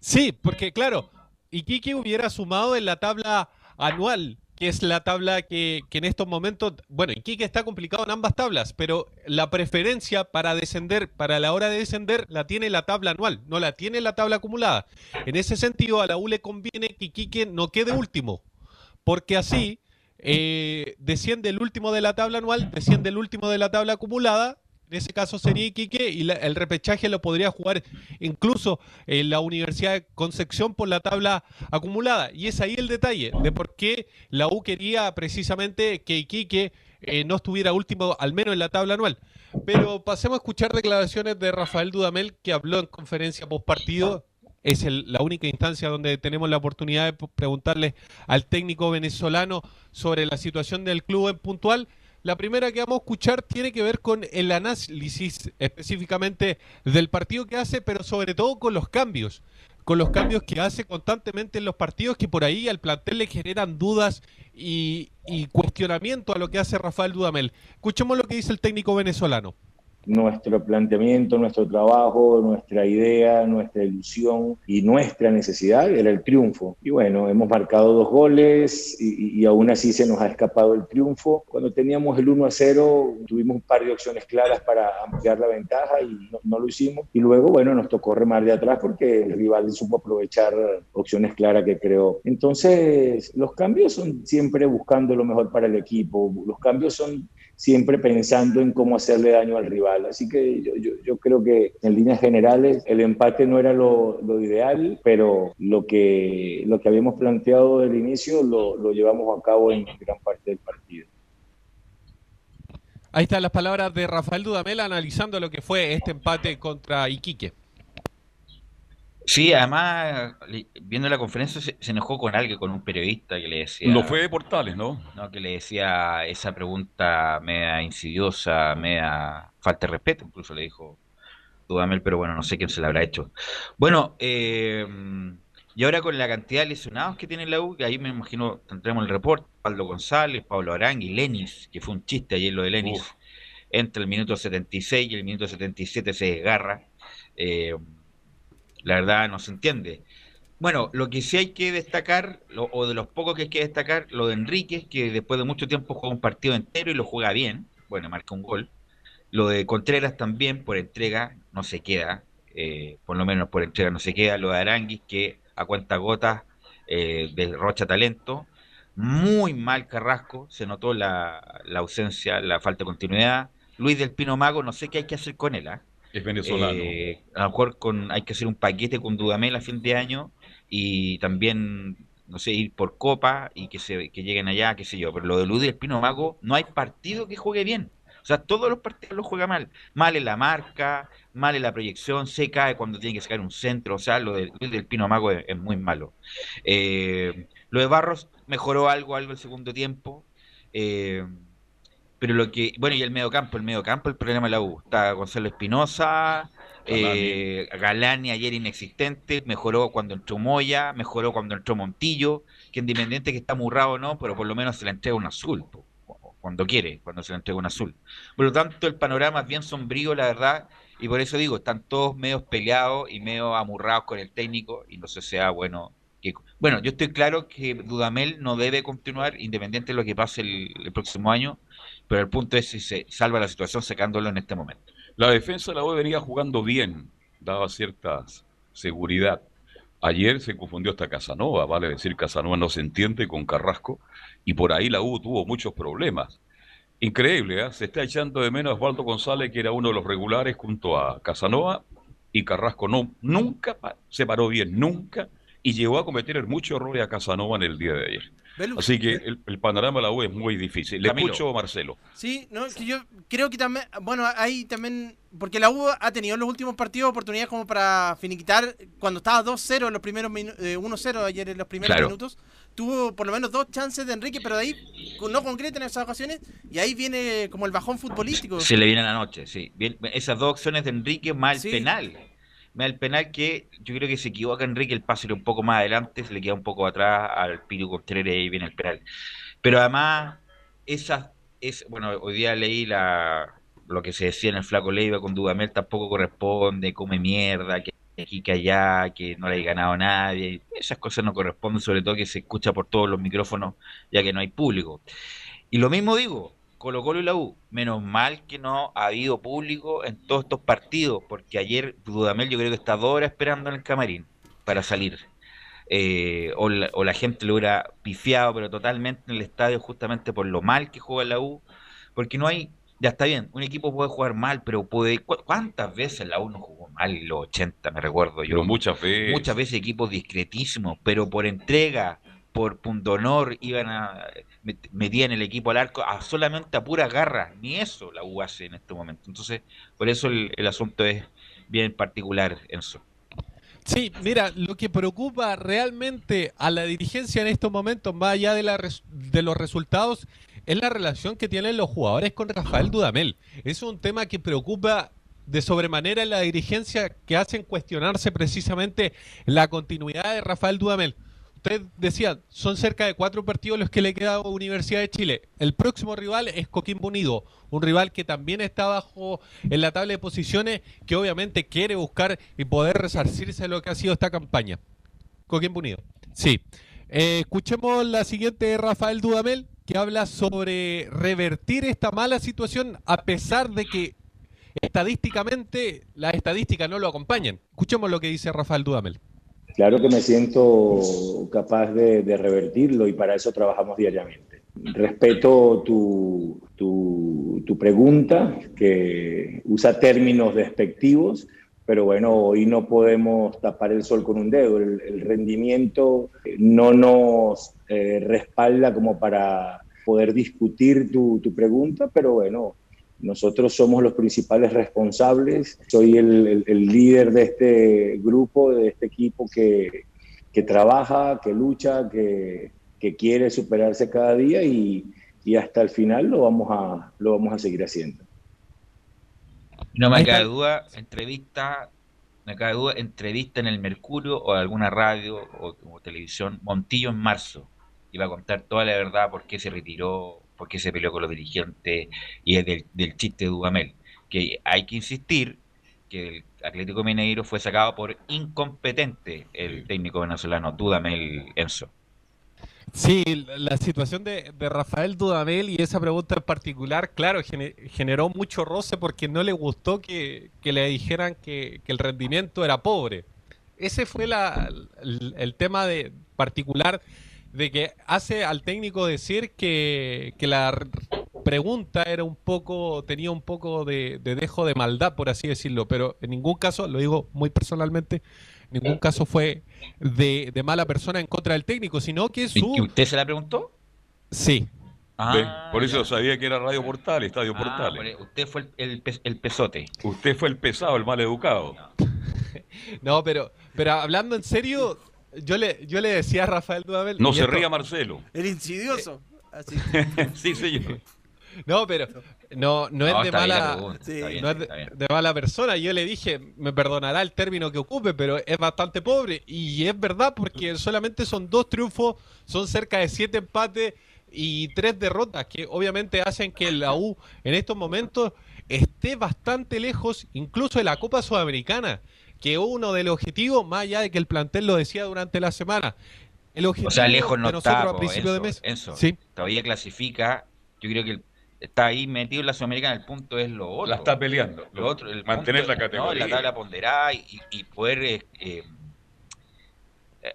Sí, porque claro, Iquique hubiera sumado en la tabla anual, que es la tabla que, que en estos momentos, bueno, Iquique está complicado en ambas tablas, pero la preferencia para descender, para la hora de descender, la tiene la tabla anual, no la tiene la tabla acumulada. En ese sentido, a la U le conviene que Iquique no quede último, porque así eh, desciende el último de la tabla anual, desciende el último de la tabla acumulada. En ese caso sería Iquique y el repechaje lo podría jugar incluso en la Universidad de Concepción por la tabla acumulada. Y es ahí el detalle de por qué la U quería precisamente que Iquique eh, no estuviera último, al menos en la tabla anual. Pero pasemos a escuchar declaraciones de Rafael Dudamel, que habló en conferencia post partido. Es la única instancia donde tenemos la oportunidad de preguntarle al técnico venezolano sobre la situación del club en puntual. La primera que vamos a escuchar tiene que ver con el análisis específicamente del partido que hace, pero sobre todo con los cambios, con los cambios que hace constantemente en los partidos que por ahí al plantel le generan dudas y, y cuestionamiento a lo que hace Rafael Dudamel. Escuchemos lo que dice el técnico venezolano. Nuestro planteamiento, nuestro trabajo, nuestra idea, nuestra ilusión y nuestra necesidad era el triunfo. Y bueno, hemos marcado dos goles y, y aún así se nos ha escapado el triunfo. Cuando teníamos el 1 a 0, tuvimos un par de opciones claras para ampliar la ventaja y no, no lo hicimos. Y luego, bueno, nos tocó remar de atrás porque el rival supo aprovechar opciones claras que creó. Entonces, los cambios son siempre buscando lo mejor para el equipo. Los cambios son siempre pensando en cómo hacerle daño al rival. Así que yo, yo, yo creo que en líneas generales el empate no era lo, lo ideal, pero lo que, lo que habíamos planteado del inicio lo, lo llevamos a cabo en gran parte del partido. Ahí están las palabras de Rafael Dudamel analizando lo que fue este empate contra Iquique. Sí, además, viendo la conferencia, se, se enojó con alguien, con un periodista que le decía. Lo fue de Portales, ¿no? No, que le decía esa pregunta media insidiosa, media falta de respeto, incluso le dijo Dudamel, pero bueno, no sé quién se la habrá hecho. Bueno, eh, y ahora con la cantidad de lesionados que tiene la U, que ahí me imagino tendremos el reporte, Pablo González, Pablo Arangui, Lenis, que fue un chiste ayer lo de Lenis, entre el minuto 76 y el minuto 77 se desgarra. Eh, la verdad no se entiende. Bueno, lo que sí hay que destacar, lo- o de los pocos que hay que destacar, lo de Enríquez, que después de mucho tiempo juega un partido entero y lo juega bien, bueno, marca un gol. Lo de Contreras también, por entrega, no se queda, eh, por lo menos por entrega no se queda. Lo de Aranguis, que a cuenta gotas eh, de Rocha Talento. Muy mal Carrasco, se notó la, la ausencia, la falta de continuidad. Luis del Pino Mago, no sé qué hay que hacer con él. ¿ah? Es venezolano. Eh, a lo mejor con, hay que hacer un paquete con Dudamel a fin de año y también, no sé, ir por copa y que, se, que lleguen allá, qué sé yo. Pero lo de Luis del Pino Mago, no hay partido que juegue bien. O sea, todos los partidos los juega mal. Mal en la marca, mal en la proyección, se cae cuando tiene que sacar un centro. O sea, lo de del Pino Mago es, es muy malo. Eh, lo de Barros mejoró algo, algo el segundo tiempo. Eh, pero lo que, bueno, y el medio campo, el medio campo, el problema de la U. Está Gonzalo Espinosa, eh, Galani ayer inexistente, mejoró cuando entró Moya, mejoró cuando entró Montillo, que independiente que está murrado o no, pero por lo menos se le entrega un azul, cuando quiere, cuando se le entrega un azul. Por lo tanto, el panorama es bien sombrío, la verdad, y por eso digo, están todos medio peleados y medio amurrados con el técnico, y no sé si sea bueno. Que, bueno, yo estoy claro que Dudamel no debe continuar, independiente de lo que pase el, el próximo año, pero el punto es si se salva la situación sacándolo en este momento. La defensa de la U venía jugando bien, daba cierta seguridad. Ayer se confundió hasta Casanova, vale decir, Casanova no se entiende con Carrasco, y por ahí la U tuvo muchos problemas. Increíble, ¿eh? se está echando de menos a Osvaldo González, que era uno de los regulares junto a Casanova, y Carrasco no, nunca se paró bien, nunca, y llegó a cometer muchos errores a Casanova en el día de ayer. Así que el, el panorama de la U es muy difícil. Le Camilo. escucho, Marcelo. Sí, no, que yo creo que también, bueno, hay también, porque la U ha tenido en los últimos partidos oportunidades como para finiquitar, cuando estaba 2-0 en los primeros minutos, 1-0 ayer en los primeros Claro. minutos, tuvo por lo menos dos chances de Enrique, pero de ahí no concreta en esas ocasiones, y ahí viene como el bajón futbolístico. Se le viene a la noche, sí. Bien, esas dos opciones de Enrique más el penal. Más el penal que yo creo que se equivoca Enrique, el pase un poco más adelante, se le queda un poco atrás al Piru Contreras y ahí viene el penal. Pero además, esas, es, bueno, hoy día leí la, lo que se decía en el Flaco Leiva con Dudamel tampoco corresponde, come mierda, que aquí que allá, que no le hay ganado a nadie. Esas cosas no corresponden, sobre todo que se escucha por todos los micrófonos, ya que no hay público. Y lo mismo digo, Colo Colo y la U, menos mal que no ha habido público en todos estos partidos, porque ayer Dudamel yo creo que está dos horas esperando en el camarín para salir. Eh, o, la, o la gente lo hubiera pifiado, pero totalmente en el estadio, justamente por lo mal que juega la U, porque no hay, ya está bien, un equipo puede jugar mal, pero puede, ¿cu- ¿cuántas veces la U no jugó mal en los 80, me recuerdo yo? Pero muchas veces. Muchas veces equipos discretísimos, pero por entrega, por punto honor, iban a met- metían el equipo al arco a solamente a pura garra. Ni eso la U en este momento. Entonces, por eso el, asunto es bien particular, Enzo. Sí, mira, lo que preocupa realmente a la dirigencia en estos momentos, más allá de, la de los resultados, es la relación que tienen los jugadores con Rafael Dudamel. Es un tema que preocupa de sobremanera en la dirigencia que hacen cuestionarse precisamente la continuidad de Rafael Dudamel. Usted decía, son cerca de cuatro partidos los que le queda a Universidad de Chile. El próximo rival es Coquimbo Unido, un rival que también está bajo en la tabla de posiciones, que obviamente quiere buscar y poder resarcirse de lo que ha sido esta campaña. Coquimbo Unido. Sí. Eh, escuchemos la siguiente de Rafael Dudamel, que habla sobre revertir esta mala situación a pesar de que estadísticamente las estadísticas no lo acompañan. Escuchemos lo que dice Rafael Dudamel. Claro que me siento capaz de, revertirlo y para eso trabajamos diariamente. Respeto tu, tu, pregunta, que usa términos despectivos, pero bueno, hoy no podemos tapar el sol con un dedo. El, rendimiento no nos eh, respalda como para poder discutir tu, tu pregunta, pero bueno, nosotros somos los principales responsables. Soy el, el- el líder de este grupo, de este equipo que, que trabaja, que lucha, que, que quiere superarse cada día y, y hasta el final lo vamos a, lo vamos a seguir haciendo. No me cabe duda, entrevista, me cabe duda, entrevista en el Mercurio o alguna radio o, o televisión, Montillo en marzo. Iba a contar toda la verdad por qué se retiró, por qué se peleó con los dirigentes y es del, del chiste de Dudamel. Que hay que insistir que el Atlético Mineiro fue sacado por incompetente el técnico venezolano Dudamel Enzo. Sí, la situación de, de Rafael Dudamel y esa pregunta en particular, claro, gene- generó mucho roce porque no le gustó que, que le dijeran que, que el rendimiento era pobre. Ese fue la- el, el tema de, particular de que hace al técnico decir que, que la pregunta era un poco, tenía un poco de, de dejo de maldad, por así decirlo, pero en ningún caso, lo digo muy personalmente, en ningún caso fue de, de mala persona en contra del técnico, sino que ¿Y su... que usted se la preguntó? Sí. Ve, por eso sabía que era Radio Portal, Estadio Ah, Portal. por- usted fue el, el, pe- el pesote. Usted fue el pesado, el mal educado. No, pero, pero hablando en serio, yo le, yo le decía a Rafael Dudamel... No se esto- ría Marcelo. El insidioso. Así. sí, señor. No, pero no, no No, es de bien mala, bien, no es de, de mala persona. Yo le dije, me perdonará el término que ocupe, pero es bastante pobre. Y es verdad porque solamente son dos triunfos, son cerca de siete empates y tres derrotas, que obviamente hacen que la U en estos momentos esté bastante lejos, incluso de la Copa Sudamericana, que uno de los objetivos, más allá de que el plantel lo decía durante la semana, el objetivo O sea, lejos no de nosotros está, a principio de mes. Enzo. Sí. Todavía clasifica. Yo creo que el- está ahí metido en la Sudamericana. El punto es lo otro. La está peleando. Lo otro, el Mantener punto- la categoría. No, la tabla ponderada y, y poder eh, eh,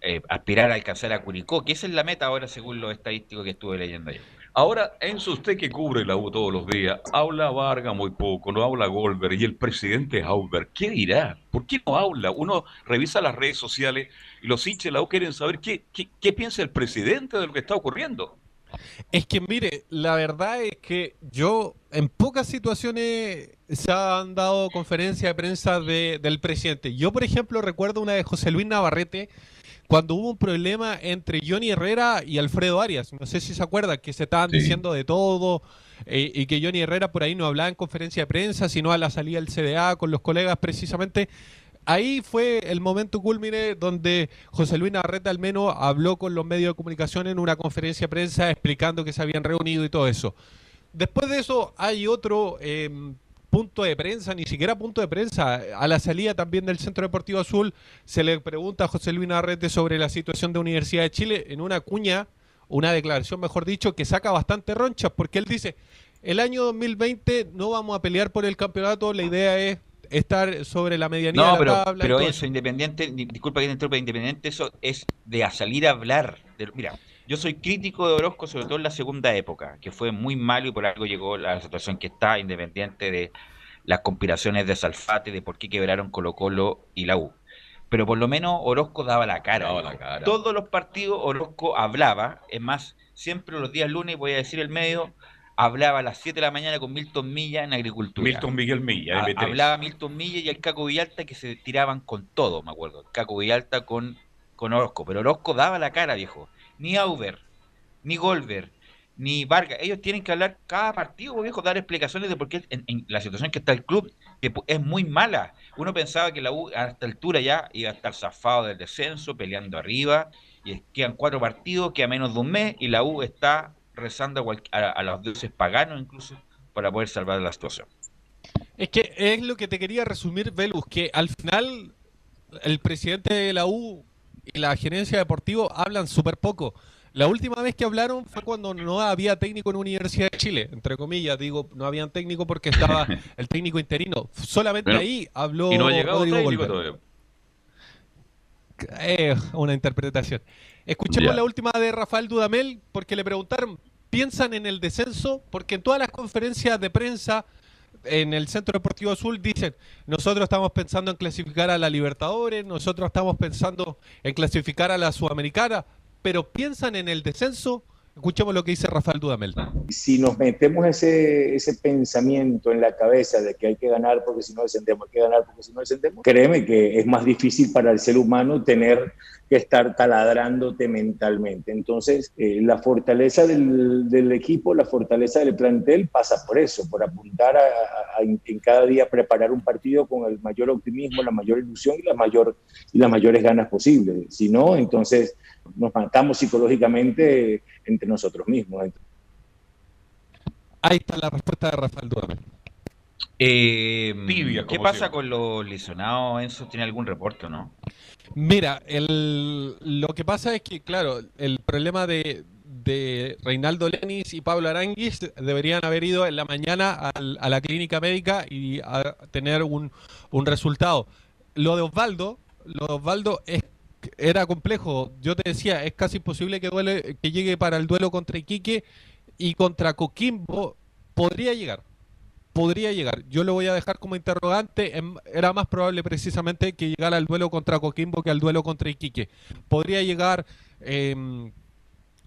eh, aspirar a alcanzar a Curicó, que esa es la meta ahora según los estadísticos que estuve leyendo ayer. Ahora, Enzo, usted que cubre la U todos los días, habla Vargas muy poco, no habla Goldberg y el presidente Hauber, ¿qué dirá? ¿Por qué no habla? Uno revisa las redes sociales y los hinchas de la U quieren saber qué, qué, qué piensa el presidente de lo que está ocurriendo. Es que mire, la verdad es que yo en pocas situaciones se han dado conferencias de prensa de- del presidente. Yo, por ejemplo, recuerdo una de José Luis Navarrete cuando hubo un problema entre Johnny Herrera y Alfredo Arias. No sé si se acuerdan que se estaban Sí. diciendo de todo eh, y que Johnny Herrera por ahí no hablaba en conferencia de prensa, sino a la salida del CDA con los colegas precisamente. Ahí fue el momento culmine donde José Luis Navarrete al menos habló con los medios de comunicación en una conferencia de prensa explicando que se habían reunido y todo eso. Después de eso hay otro eh, punto de prensa, ni siquiera punto de prensa. A la salida también del Centro Deportivo Azul se le pregunta a José Luis Navarrete sobre la situación de Universidad de Chile en una cuña, una declaración mejor dicho, que saca bastante ronchas porque él dice, el año 2020 no vamos a pelear por el campeonato, la idea es estar sobre la medianía No, de la pero, tabla. pero eso, independiente, di- disculpa que te interrumpa, independiente, eso es de a salir a hablar. de- mira, yo soy crítico de Orozco, sobre todo en la segunda época, que fue muy malo y por algo llegó a la situación que está, independiente de las conspiraciones de Salfate, de por qué quebraron Colo Colo y la U. Pero por lo menos Orozco daba la cara. Daba la cara. Todos los partidos Orozco hablaba, es más, siempre los días lunes, voy a decir el medio, hablaba a las 7 de la mañana con Milton Milla en Agricultura. Milton Miguel Milla, Ha- M3. Hablaba Milton Milla y el Caco Villalta que se tiraban con todo, me acuerdo. El Caco Villalta con, con Orozco. Pero Orozco daba la cara, viejo. Ni Auber, ni Golver, ni Vargas. Ellos tienen que hablar cada partido, viejo, dar explicaciones de por qué en, la situación que está el club que es muy mala. Uno pensaba que la U a esta altura ya iba a estar zafado del descenso, peleando arriba. Y quedan cuatro partidos, queda menos de un mes y la U está rezando a los dioses paganos incluso para poder salvar la situación. Es que es lo que te quería resumir, Velus, que al final el presidente de la U y la gerencia deportiva hablan súper poco. La última vez que hablaron fue cuando no había técnico en Universidad de Chile, entre comillas, digo, no habían técnico porque estaba el técnico interino. Solamente Bueno, ahí habló y no ha llegado Rodrigo todavía. Eh, una interpretación. Escuchemos la última de Rafael Dudamel porque le preguntaron, ¿piensan en el descenso? Porque en todas las conferencias de prensa en el Centro Deportivo Azul dicen, nosotros estamos pensando en clasificar a la Libertadores, nosotros estamos pensando en clasificar a la Sudamericana, pero ¿piensan en el descenso? Escuchemos lo que dice Rafael Dudamel. si nos metemos ese, ese pensamiento en la cabeza de que hay que ganar porque si no descendemos, hay que ganar porque si no descendemos, créeme que es más difícil para el ser humano tener que estar taladrándote mentalmente. Entonces, eh, la fortaleza del, del equipo, la fortaleza del plantel pasa por eso, por apuntar a, a- a en cada día preparar un partido con el mayor optimismo, la mayor ilusión y, la mayor, y las mayores ganas posibles. Si no, entonces nos matamos psicológicamente entre nosotros mismos. Ahí está la respuesta de Rafael Dudamel. Eh, Tibia, ¿Qué pasa con los lesionados, Enzo? ¿Tiene algún reporte o no? Mira, el, lo que pasa es que, claro, el problema de, de Reinaldo Lenis y Pablo Aranguis deberían haber ido en la mañana al- a la clínica médica y a tener un, un resultado. Lo de Osvaldo, lo de Osvaldo es era complejo. Yo te decía, es casi imposible que, que llegue para el duelo contra Iquique y contra Coquimbo. Podría llegar. Podría llegar. Yo lo voy a dejar como interrogante. Em, Era más probable precisamente que llegara al duelo contra Coquimbo que al duelo contra Iquique. Podría llegar em,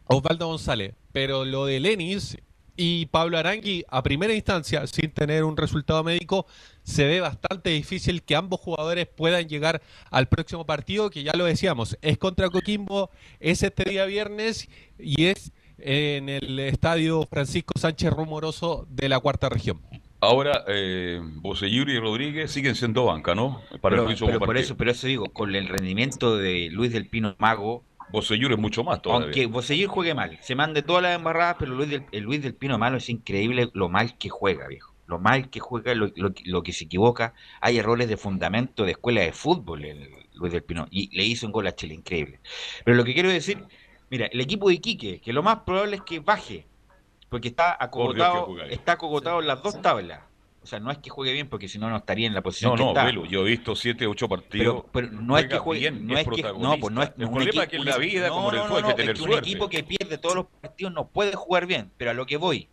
Osvaldo González, pero lo de Lenis y Pablo Arangui a primera instancia, sin tener un resultado médico, se ve bastante difícil que ambos jugadores puedan llegar al próximo partido, que ya lo decíamos, es contra Coquimbo, es este día viernes y es en el estadio Francisco Sánchez Rumoroso de la cuarta región. Ahora, eh, Boselluri y Rodríguez siguen siendo banca, ¿no? Para pero, el pero por eso, pero eso digo, con el rendimiento de Luis del Pino Mago, Bosellur es mucho más todavía. aunque Bosellur juegue mal, se mande todas las embarradas, pero Luis del, el Luis del Pino Malo es increíble lo mal que juega, viejo. Lo mal que juega, lo, lo- lo que se equivoca. Hay errores de fundamento de escuela de fútbol el Luis del Pino. Y le hizo un gol a Chile, increíble. Pero lo que quiero decir, mira, el equipo de Iquique, que lo más probable es que baje, porque está acogotado, está acogotado en las dos tablas. O sea, no es que juegue bien, porque si no, no estaría en la posición No, que no, está. Velo, yo he visto 7, 8 partidos. Pero, pero no es que juegue, bien, no es, que, no, pues no es El un problema es que en un la vida, no, como el no, fútbol, no, hay que es tener un suerte. equipo que pierde todos los partidos no puede jugar bien, pero a lo que voy,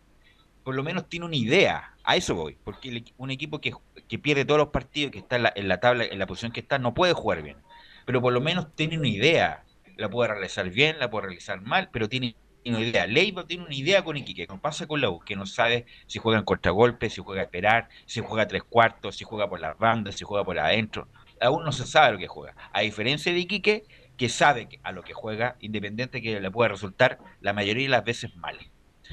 por lo menos tiene una idea, a eso voy, porque el un equipo que, que pierde todos los partidos, que está en la, en la tabla, en la posición que está, no puede jugar bien, pero por lo menos tiene una idea, la puede realizar bien, la puede realizar mal, pero tiene una idea. Leiva tiene una idea con Iquique, como pasa con la U, que no sabe si juega en contragolpe, si juega a esperar, si juega a tres cuartos, si juega por las bandas, si juega por adentro. Aún no se sabe lo que juega. A diferencia de Iquique, que sabe a lo que juega, independiente que le pueda resultar la mayoría de las veces mal.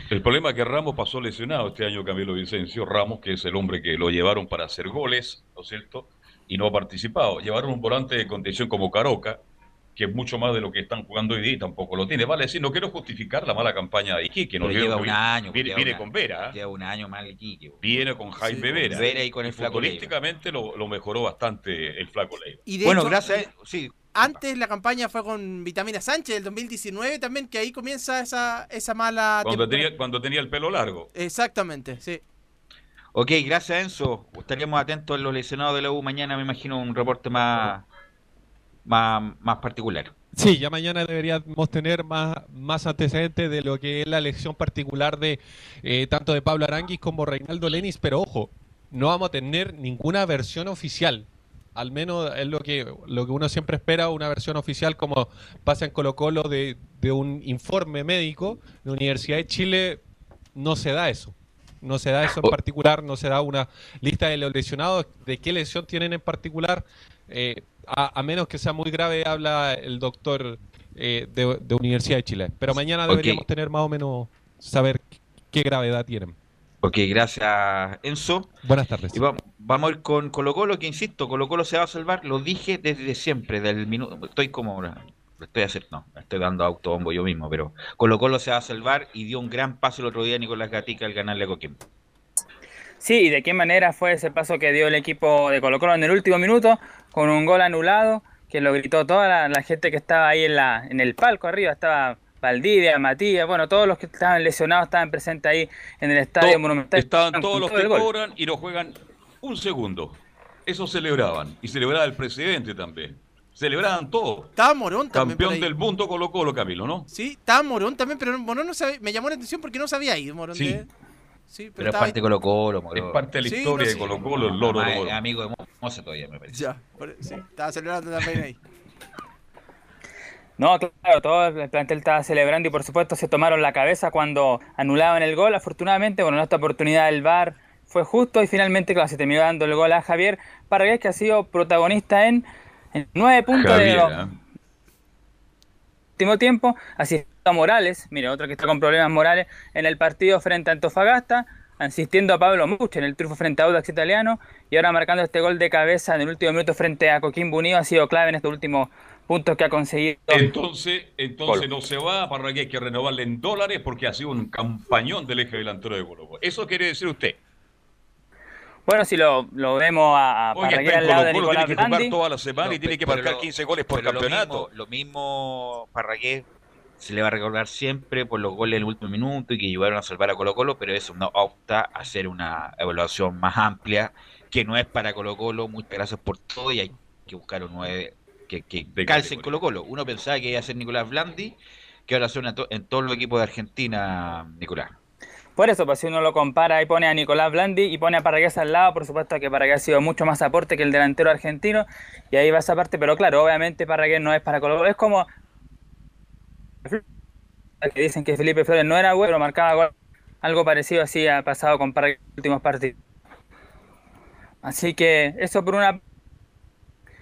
El problema es que Ramos pasó lesionado este año, Camilo Vicencio. Ramos, que es el hombre que lo llevaron para hacer goles, ¿no es cierto? Y no ha participado. Llevaron un volante de contención como Caroca, que es mucho más de lo que están jugando hoy día y tampoco lo tiene. Vale, decir, no quiero justificar la mala campaña de Iquique. No lleva que un viene- año, Viene, lleva viene una- con Vera. ¿eh? Lleva un año mal Iquique. Viene con Jaime con Vera. Vera y con el Flaco Leiva. Futbolísticamente lo, lo mejoró bastante el Flaco Leiva. Y de Bueno, hecho, gracias sí. Antes la campaña fue con Vitamina Sánchez del 2019 también, que ahí comienza esa, esa mala Cuando tenía, cuando tenía el pelo largo. Exactamente, sí. Ok, gracias Enzo. Estaríamos atentos a los lesionados de la U. Mañana me imagino un reporte más, más, más particular. Sí, ya mañana deberíamos tener más, más antecedentes de lo que es la elección particular de eh, tanto de Pablo Aranguis como Reinaldo Lenis, pero ojo, no vamos a tener ninguna versión oficial. Al menos es lo que, lo que uno siempre espera, una versión oficial como pasa en Colo Colo de, de un informe médico. En la Universidad de Chile no se da eso. No se da eso en particular, no se da una lista de los lesionados, de qué lesión tienen en particular. Eh, a, a menos que sea muy grave, habla el doctor eh, de, de Universidad de Chile. Pero mañana deberíamos tener más o menos saber qué gravedad tienen. Ok, gracias Enzo. Buenas tardes. Y vamos, vamos a ir con Colo Colo, que insisto, Colo Colo se va a salvar. Lo dije desde siempre, del minuto. Estoy como. Estoy haciendo, no, estoy dando autobombo yo mismo, pero Colo Colo se va a salvar y dio un gran paso el otro día Nicolás Gatica al ganarle a Coquimbo. Sí, y de qué manera fue ese paso que dio el equipo de Colo Colo en el último minuto, con un gol anulado, que lo gritó toda la, la gente que estaba ahí en, la, en el palco arriba, estaba Valdivia, Matías, bueno, todos los que estaban lesionados estaban presentes ahí en el estadio Monumental. Estaban todos los que cobran y no juegan un segundo. Eso celebraban. Y celebraba el presidente también. Celebraban todo. Estaba Morón también. Campeón del mundo Colo Colo, Camilo, ¿no? Sí, estaba Morón también, pero Morón no sabía, me llamó la atención porque no sabía ir, Morón. Sí. de- sí, pero, Pero es parte de Colo Colo, Moro. Es parte de la Sí, historia no, de sí. Colo Colo, el loro. Además, loro. es amigo de Moza todavía, me parece. Ya, sí, estaba celebrando también ahí. No, claro, todo el plantel estaba celebrando y por supuesto se tomaron la cabeza cuando anulaban el gol. Afortunadamente, bueno, en esta oportunidad el VAR fue justo y finalmente claro, se terminó dando el gol a Javier Parragués que ha sido protagonista en, en nueve puntos de los ¿ah? último tiempo, asistiendo a Morales, mire, otro que está con problemas morales en el partido frente a Antofagasta, asistiendo a Pablo Mucho en el triunfo frente a Audax Italiano y ahora marcando este gol de cabeza en el último minuto frente a Coquimbo Unido ha sido clave en estos últimos puntos que ha conseguido. Entonces, entonces Colo. no se va, para que hay que renovarle en dólares porque ha sido un campañón del eje delantero de Colo. Eso quiere decir usted. Bueno, si lo, lo vemos a, a Oye, Parragués está al en lado Colo de Colo, Nicolás tiene que jugar Blandi. toda la semana No, y tiene que marcar lo- 15 goles por lo campeonato. mismo- Lo mismo, Parragués se le va a recordar siempre por los goles en el último minuto y que llevaron a salvar a Colo Colo, pero eso no opta a hacer una evaluación más amplia, que no es para Colo Colo. Muchas gracias por todo y hay que buscar un 9 que, que calce en Colo Colo. Uno pensaba que iba a ser Nicolás Blandi, que ahora suena to- en todos los equipos de Argentina, Nicolás. Por eso, pues si uno lo compara y pone a Nicolás Blandi y pone a Parragués al lado, por supuesto que Parragués ha sido mucho más aporte que el delantero argentino, y ahí va esa parte, pero claro, obviamente Parragués no es para Colo Colo, es como que dicen que Felipe Flores no era bueno, pero marcaba algo parecido así ha pasado con Parragués en los últimos partidos. Así que eso por una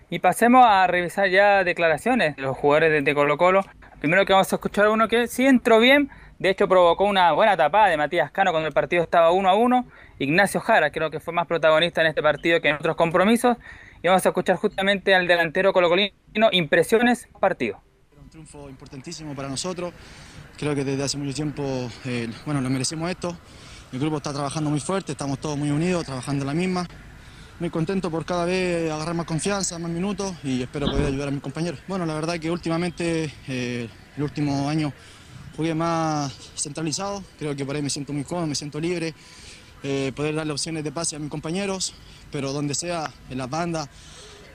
y pasemos a revisar ya declaraciones de los jugadores de Colo Colo. Primero que vamos a escuchar uno que sí entró bien, de hecho provocó una buena tapada de Matías Cano cuando el partido estaba 1 a 1. Ignacio Jara creo que fue más protagonista en este partido que en otros compromisos. Y vamos a escuchar justamente al delantero colocolino, impresiones partido. Un triunfo importantísimo para nosotros. Creo que desde hace mucho tiempo, eh, bueno, lo merecemos esto. El grupo está trabajando muy fuerte, estamos todos muy unidos, trabajando la misma. Muy contento por cada vez agarrar más confianza, más minutos y espero poder ayudar a mis compañeros. Bueno, la verdad que últimamente, eh, el último año, jugué más centralizado. Creo que por ahí me siento muy cómodo, me siento libre. eh, poder darle opciones de pase a mis compañeros, pero donde sea, en las bandas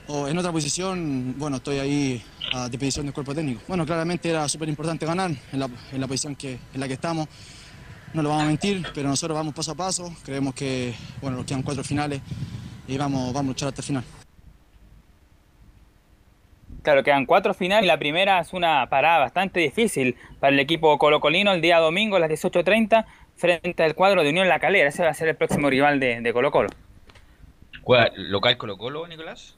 o en otra posición, bueno, estoy ahí a disposición del cuerpo técnico. Bueno, claramente era súper importante ganar en la, en la posición que, en la que estamos. No lo vamos a mentir, pero nosotros vamos paso a paso. Creemos que, bueno, nos quedan cuatro finales y vamos, vamos a luchar hasta el final. Claro, quedan cuatro finales y la primera es una parada bastante difícil para el equipo colocolino el día domingo a las 18.30 frente al cuadro de Unión La Calera. Ese va a ser el próximo rival de, de Colo Colo. ¿Juega local Colo Colo, Nicolás?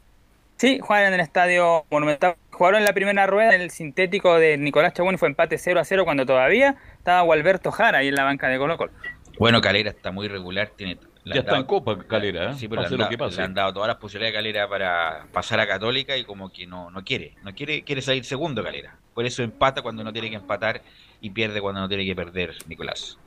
Sí, juegan en el estadio Monumental. Jugaron en la primera rueda en el sintético de Nicolás Chabón y fue empate 0 a 0 cuando todavía estaba Gualberto Jara ahí en la banca de Colo Colo. Bueno, Calera está muy regular, tiene... Ya está en Copa, Calera, ¿eh? Sí, pero le han, lo dado, que pase. le han dado todas las posibilidades a Calera para pasar a Católica y como que no, no quiere, no quiere, quiere salir segundo Calera. Por eso empata cuando no tiene que empatar y pierde cuando no tiene que perder, Nicolás.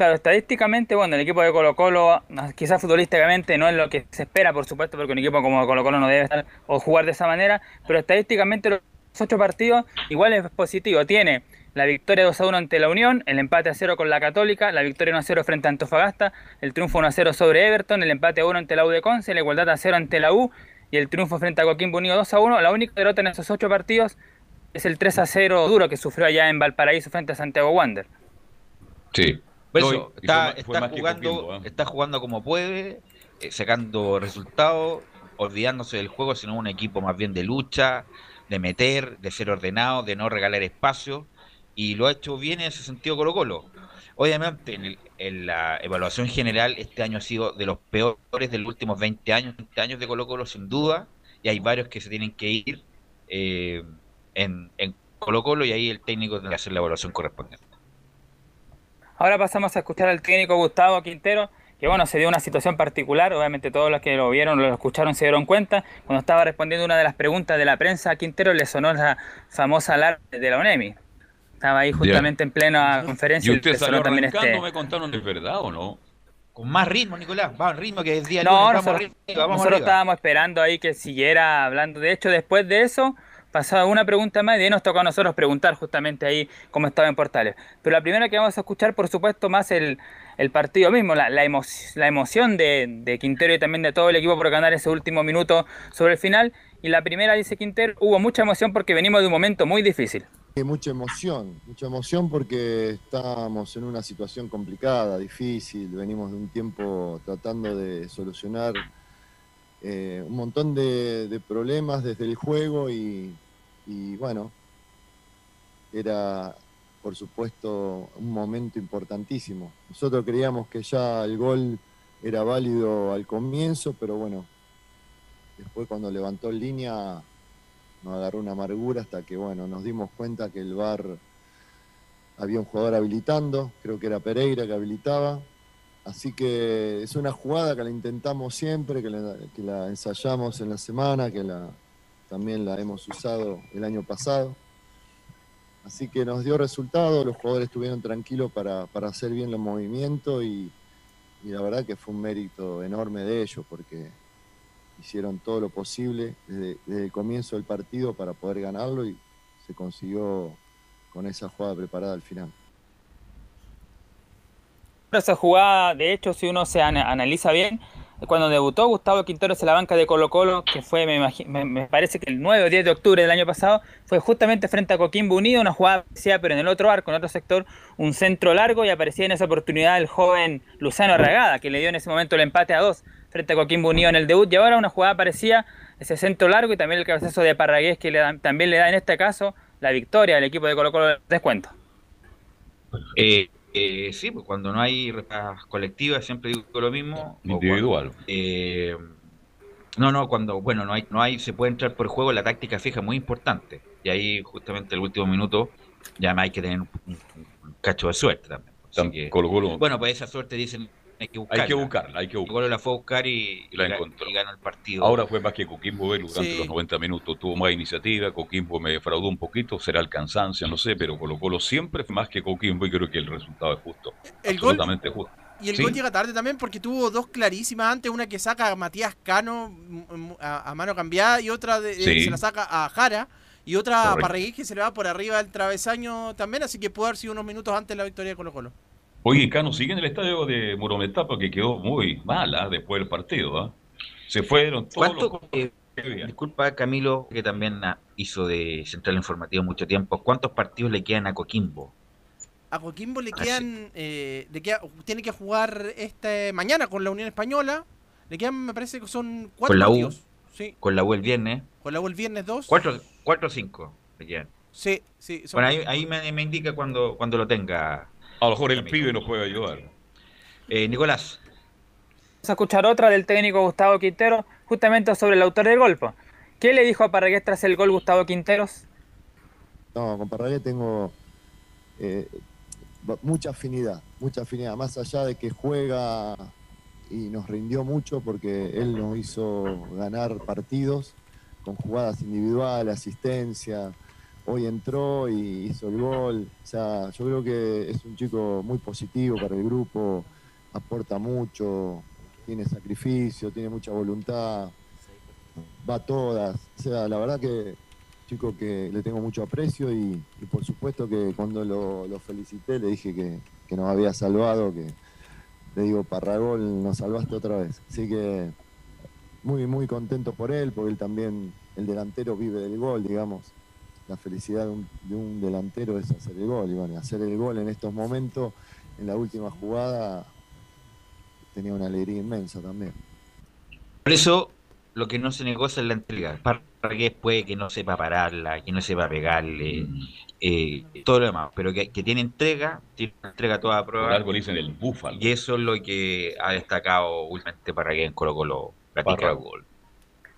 Claro, estadísticamente, bueno, el equipo de Colo Colo, quizás futbolísticamente no es lo que se espera, por supuesto, porque un equipo como Colo Colo no debe estar o jugar de esa manera, pero estadísticamente los ocho partidos igual es positivo. Tiene la victoria 2 a 1 ante la Unión, el empate a 0 con la Católica, la victoria 1 a 0 frente a Antofagasta, el triunfo 1 a 0 sobre Everton, el empate a 1 ante la U de Conce, la igualdad a 0 ante la U y el triunfo frente a Coquimbo Unido 2 a 1. La única derrota en esos ocho partidos es el 3 a 0 duro que sufrió allá en Valparaíso frente a Santiago Wander. Sí. No, eso, está, fue fue jugando, ¿eh? está jugando como puede, eh, sacando resultados, olvidándose del juego, sino un equipo más bien de lucha, de meter, de ser ordenado, de no regalar espacio, y lo ha hecho bien en ese sentido Colo Colo. Obviamente, en, el- en la evaluación general, este año ha sido de los peores de los últimos 20 años, 20 años de Colo Colo, sin duda, y hay varios que se tienen que ir eh, en, en Colo Colo, y ahí el técnico tiene que hacer la evaluación correspondiente. Ahora pasamos a escuchar al técnico Gustavo Quintero, que bueno, se dio una situación particular, obviamente todos los que lo vieron, lo escucharon, se dieron cuenta. Cuando estaba respondiendo una de las preguntas de la prensa a Quintero, le sonó la famosa alarma de la UNEMI. Estaba ahí justamente en plena conferencia ¿Y y usted salió también este... ¿Me contaron es verdad o no? Con más ritmo, Nicolás, va al ritmo que es día No, lunes, vamos nosotros, arriba, vamos nosotros estábamos esperando ahí que siguiera hablando. De hecho, después de eso, pasaba una pregunta más y ahí nos tocó a nosotros preguntar justamente ahí cómo estaba en Portales. Pero la primera que vamos a escuchar, por supuesto, más el, partido mismo, la, la, emo- la emoción de, Quintero y también de todo el equipo por ganar ese último minuto sobre el final. Y la primera, dice Quintero, hubo mucha emoción porque venimos de un momento muy difícil. Mucha emoción, mucha emoción porque estamos en una situación complicada, difícil, venimos de un tiempo tratando de solucionar eh, un montón de, de problemas desde el juego y, y bueno, era por supuesto un momento importantísimo. Nosotros creíamos que ya el gol era válido al comienzo, pero bueno, después cuando levantó línea nos agarró una amargura hasta que, bueno, nos dimos cuenta que el VAR había un jugador habilitando, creo que era Pereira que habilitaba. Así que es una jugada que la intentamos siempre, que la, ensayamos en la semana, que la, también la hemos usado el año pasado. Así que nos dio resultado, los jugadores estuvieron tranquilos para, hacer bien los movimientos y, la verdad que fue un mérito enorme de ellos porque hicieron todo lo posible desde el comienzo del partido para poder ganarlo y se consiguió con esa jugada preparada al final. Esa jugada, de hecho, si uno se ana- analiza bien, cuando debutó Gustavo Quinteros en la banca de Colo Colo, que fue, me, me- me parece que el 9 o 10 de octubre del año pasado, fue justamente frente a Coquimbo Unido, una jugada parecía, pero en el otro arco, en otro sector, un centro largo y aparecía en esa oportunidad el joven Luciano Arragada, que le dio en ese momento el empate a dos frente a Coquimbo Unido en el debut, y ahora una jugada parecía ese centro largo y también el cabezazo de Parragués, que le da- también le da en este caso la victoria al equipo de Colo Colo de descuento. Eh, eh, sí, pues cuando no hay repas colectivas siempre digo lo mismo. Individual. cuando, eh, no, no, cuando, bueno, no hay, no hay, se puede entrar por juego, la táctica fija es muy importante. Y ahí justamente el último minuto ya hay que tener un, un- un cacho de suerte también. Así que- Colo-Colo- Bueno, pues esa suerte dicen hay que buscarla. Hay que buscarla, hay que buscarla. Colo la fue a buscar y, Y la encontró. y ganó el partido. Ahora fue más que Coquimbo Velo durante Sí. los 90 minutos. Tuvo más iniciativa, Coquimbo me defraudó un poquito, será el cansancio, no sé, pero Colo Colo siempre fue más que Coquimbo y creo que el resultado es justo. El gol- absolutamente justo. Y el Sí. gol llega tarde también porque tuvo dos clarísimas antes, una que saca a Matías Cano mm, mm, a, a mano cambiada y otra de, eh, Sí. se la saca a Jara y otra a Correcto. Parragués que se le va por arriba del travesaño también, así que pudo haber sido unos minutos antes de la victoria de Colo Colo. Oye, Cano sigue en el estadio de Morometá porque quedó muy mala después del partido. ¿ah? Se fueron todos ¿Cuánto, los... eh, disculpa Camilo, que también ah, hizo de Central Informativo mucho tiempo, ¿cuántos partidos le quedan a Coquimbo? A Coquimbo le Ah, quedan, eh, le queda- tiene que jugar este mañana con la Unión Española, le quedan me parece que son cuatro Con la U, partidos. Sí, con la U el viernes, con la U el viernes dos. cuatro, cuatro o cinco le quedan. Sí, sí. son Bueno, ahí me, me indica cuando, cuando lo tenga. A lo mejor el pibe nos puede ayudar. Eh, Nicolás. Vamos a escuchar otra del técnico Gustavo Quintero, justamente sobre el autor del golpe. ¿Qué le dijo a Parragués tras el gol Gustavo Quinteros? No, con Parragués tengo eh, mucha afinidad, mucha afinidad, más allá de que juega y nos rindió mucho porque él nos hizo ganar partidos con jugadas individuales, asistencia. Hoy entró y hizo el gol. O sea, yo creo que es un chico muy positivo para el grupo, aporta mucho, tiene sacrificio, tiene mucha voluntad, va a todas. O sea, la verdad que chico que le tengo mucho aprecio y, por supuesto que cuando lo, lo felicité le dije que, que nos había salvado, que le digo, Parragol, nos salvaste otra vez. Así que muy, muy contento por él, porque él también, el delantero vive del gol, digamos. La felicidad de un, de un delantero es hacer el gol, y bueno, hacer el gol en estos momentos, en la última jugada, tenía una alegría inmensa también. Por eso, lo que no se negocia es la entrega. Parragués puede que no sepa pararla, que no sepa pegarle, eh, todo lo demás, pero que, que tiene entrega, tiene una entrega a toda Por prueba. algo dicen el búfalo. Y eso es lo que ha destacado últimamente Parragués en Colo Colo. Gatica. Parragol.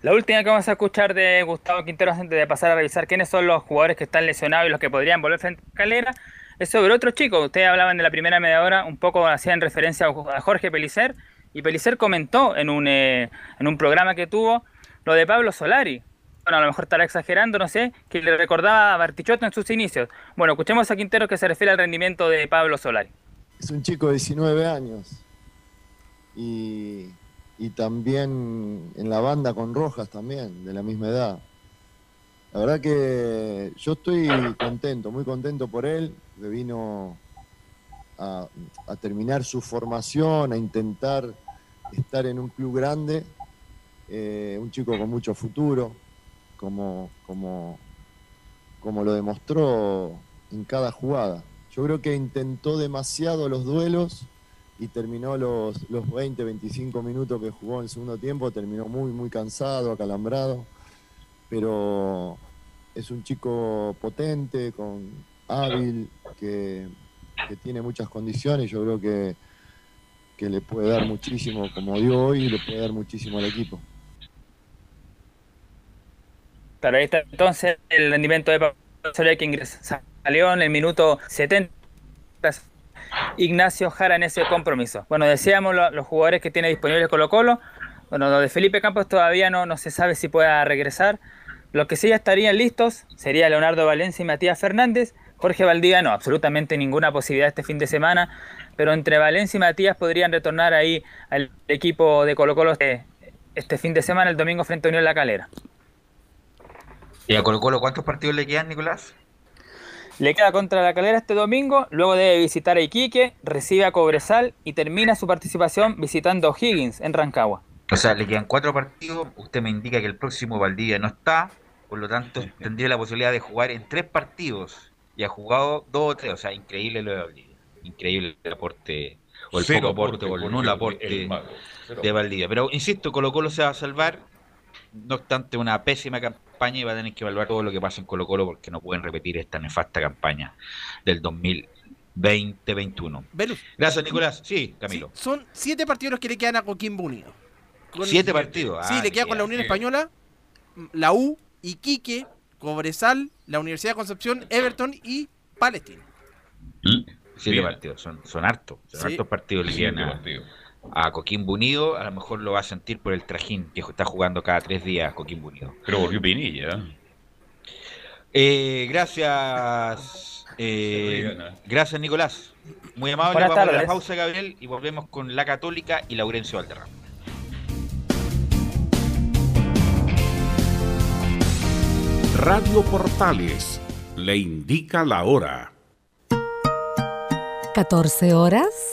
La última que vamos a escuchar de Gustavo Quinteros antes de pasar a revisar quiénes son los jugadores que están lesionados y los que podrían volver frente a Calera es sobre otro chico. Ustedes hablaban de la primera media hora, un poco hacían referencia a Jorge Pelicer y Pelicer comentó en un, eh, en un programa que tuvo lo de Pablo Solari. Bueno, a lo mejor estará exagerando, no sé, que le recordaba a Bartichotto en sus inicios. Bueno, escuchemos a Quinteros que se refiere al rendimiento de Pablo Solari. Es un chico de 19 años y, y también en la banda con Rojas también, de la misma edad. La verdad que yo estoy contento, muy contento por él, que vino a, terminar su formación, a intentar estar en un club grande, eh, un chico con mucho futuro, como, como, como lo demostró en cada jugada. Yo creo que intentó demasiado los duelos y terminó los, los 20, 25 minutos que jugó en el segundo tiempo, terminó muy, muy cansado, acalambrado, pero es un chico potente, con hábil, que, que tiene muchas condiciones, yo creo que, que le puede dar muchísimo, como dio hoy, le puede dar muchísimo al equipo. Claro, ahí está entonces el rendimiento de Pablo que ingresó, salió en el minuto 70. Ignacio Jara en ese compromiso. Bueno, decíamos lo- los jugadores que tiene disponibles Colo Colo. Bueno, lo de Felipe Campos todavía no, no se sabe si pueda regresar. Los que sí ya estarían listos sería Leonardo Valencia y Matías Fernández. Jorge Valdivia no, absolutamente ninguna posibilidad este fin de semana. Pero entre Valencia y Matías podrían retornar ahí al equipo de Colo Colo este, este fin de semana, el domingo frente a Unión La Calera. ¿Y a Colo Colo cuántos partidos le quedan, Nicolás? Le queda contra la calera este domingo, luego debe visitar a Iquique, recibe a Cobresal y termina su participación visitando a O'Higgins en Rancagua. O sea, le quedan cuatro partidos. Usted me indica que el próximo Valdivia no está. Por lo tanto, tendría la posibilidad de jugar en tres partidos. Y ha jugado dos o tres. O sea, increíble lo de Valdivia. Increíble el aporte. O el Cero poco aporte, aporte, o el nulo aporte el de Valdivia. Pero insisto, Colo Colo se va a salvar. No obstante, una pésima campaña y va a tener que evaluar todo lo que pasa en Colo Colo porque no pueden repetir esta nefasta campaña del 2020-21. Velus. Gracias, Nicolás. Sí, Camilo. Son siete partidos los que le quedan a Coquimbo Unido. Con- Siete partidos. Sí, Ah, le queda con la Unión. Española, la U, Iquique, Cobresal, la Universidad de Concepción, Everton y Palestino. Siete Bien. partidos, son, son hartos. Son Sí. hartos partidos le quedan a, partidos. A Coquimbo Unido. A lo mejor lo va a sentir por el trajín que está jugando cada tres días Coquimbo Unido. Pero volvió Pinilla. Eh, gracias. eh, gracias, Nicolás. Muy amable. Buenas Vamos a la pausa, Gabriel, y volvemos con la Católica y Laurencio Valderrama. Radio Portales le indica la hora. 14 horas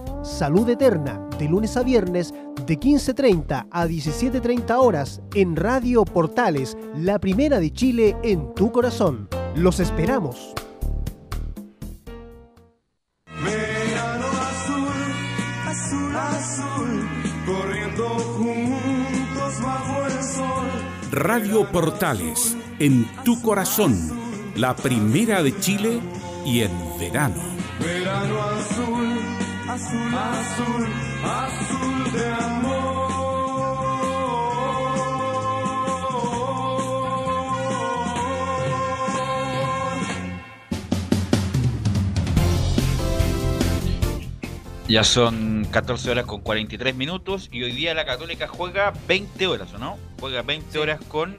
Salud Eterna, de lunes a viernes, de 15.30 a 17.30 horas, en Radio Portales, la primera de Chile en tu corazón. Los esperamos. Verano azul, azul, azul, corriendo juntos bajo el sol. Radio Portales, en tu corazón, la primera de Chile y en verano. Verano azul, azul, azul, azul de amor. Ya son 14 horas con 43 minutos y hoy día la Católica juega 20 horas, ¿o no? Juega 20 horas con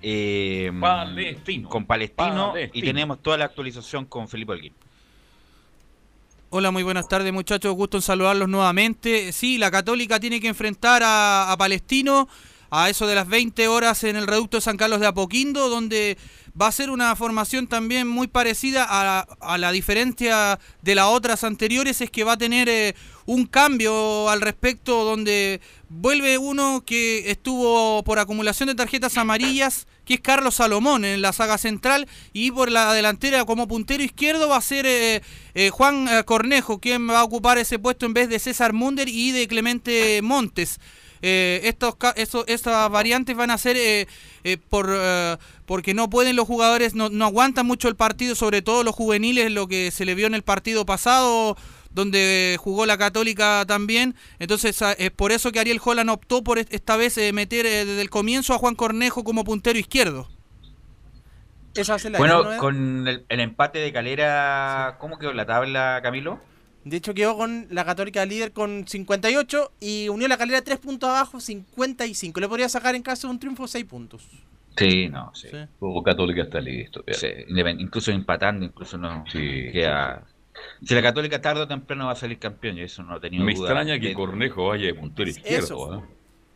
eh, Palestino. con Palestino, y Palestino. tenemos toda la actualización con Felipe Holguín. Hola, muy buenas tardes muchachos, gusto en saludarlos nuevamente. Sí, la Católica tiene que enfrentar a, a Palestino a eso de las 20 horas en el reducto de San Carlos de Apoquindo, donde va a ser una formación también muy parecida a, a la diferencia de las otras anteriores, es que va a tener eh, un cambio al respecto, donde vuelve uno que estuvo por acumulación de tarjetas amarillas, que es Carlos Salomón en la saga central, y por la delantera como puntero izquierdo va a ser eh, eh, Juan eh, Cornejo, quien va a ocupar ese puesto en vez de César Munder y de Clemente Montes. Eh, estos, ca- eso- estas variantes van a ser eh, eh, por eh, porque no pueden los jugadores, no, no aguantan mucho el partido, sobre todo los juveniles, lo que se le vio en el partido pasado, donde jugó la Católica también. Entonces a- es por eso que Ariel Holland optó por est- esta vez eh, meter eh, desde el comienzo a Juan Cornejo como puntero izquierdo. Esa la Bueno, con el, el empate de Calera, ¿cómo quedó la tabla, Camilo? De hecho, quedó con la Católica líder con 58 y unió la calera 3 puntos abajo, 55. Le podría sacar en caso de un triunfo 6 puntos. Sí, no, sí. Como Católica está listo. Sí, incluso empatando, incluso no queda... Si la Católica tarde o temprano va a salir campeón, y eso no tenido Me duda. extraña que De- Cornejo vaya de puntero izquierdo. Eso. ¿ah?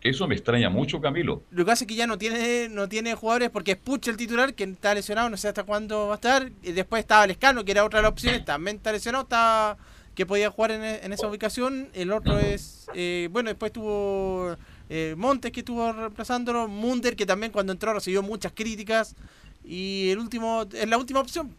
Eso me extraña mucho, Camilo. Lo que pasa es que ya no tiene, no tiene jugadores porque es Puch el titular, que está lesionado, no sé hasta cuándo va a estar. Y después estaba Lescano, que era otra de las opciones, también está lesionado, está, que podía jugar en, en esa ubicación. El otro es, eh, bueno, después tuvo eh, Montes que estuvo reemplazándolo, Munder que también cuando entró recibió muchas críticas. Y el último, es la última opción.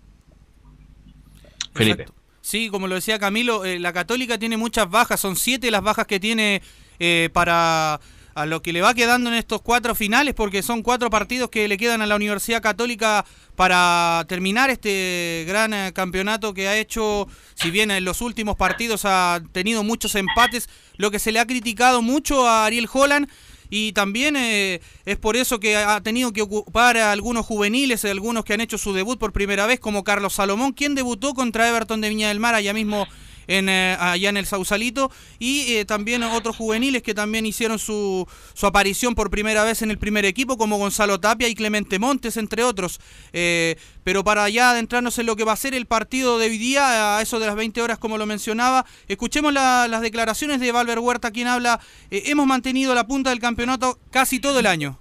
Felipe. Sí, como lo decía Camilo, eh, la Católica tiene muchas bajas, son siete las bajas que tiene eh, para a lo que le va quedando en estos cuatro finales, porque son cuatro partidos que le quedan a la Universidad Católica para terminar este gran eh, campeonato que ha hecho, si bien en los últimos partidos ha tenido muchos empates, lo que se le ha criticado mucho a Ariel Holland. Y también eh, es por eso que ha tenido que ocupar a algunos juveniles, algunos que han hecho su debut por primera vez, como Carlos Salomón, quien debutó contra Everton de Viña del Mar allá mismo en, eh, allá en el Sausalito, y eh, también otros juveniles que también hicieron su, su aparición por primera vez en el primer equipo, como Gonzalo Tapia y Clemente Montes, entre otros. Eh, pero para ya adentrarnos en lo que va a ser el partido de hoy día, a eso de las 20 horas, como lo mencionaba, escuchemos la- las declaraciones de Valver Huerta, quien habla, eh, hemos mantenido la punta del campeonato casi todo el año.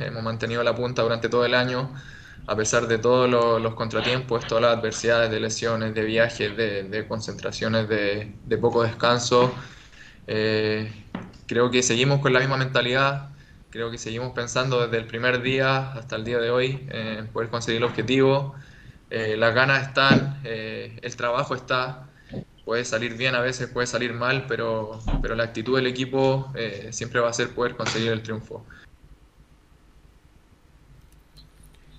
Hemos mantenido la punta durante todo el año, a pesar de todos los, contratiempos, todas las adversidades de lesiones, de viajes, de, concentraciones, de, poco descanso. Eh, creo que seguimos con la misma mentalidad, creo que seguimos pensando desde el primer día hasta el día de hoy en poder conseguir el objetivo. Eh, las ganas están, eh, el trabajo está, puede salir bien a veces, puede salir mal, pero, pero la actitud del equipo siempre va a ser poder conseguir el triunfo.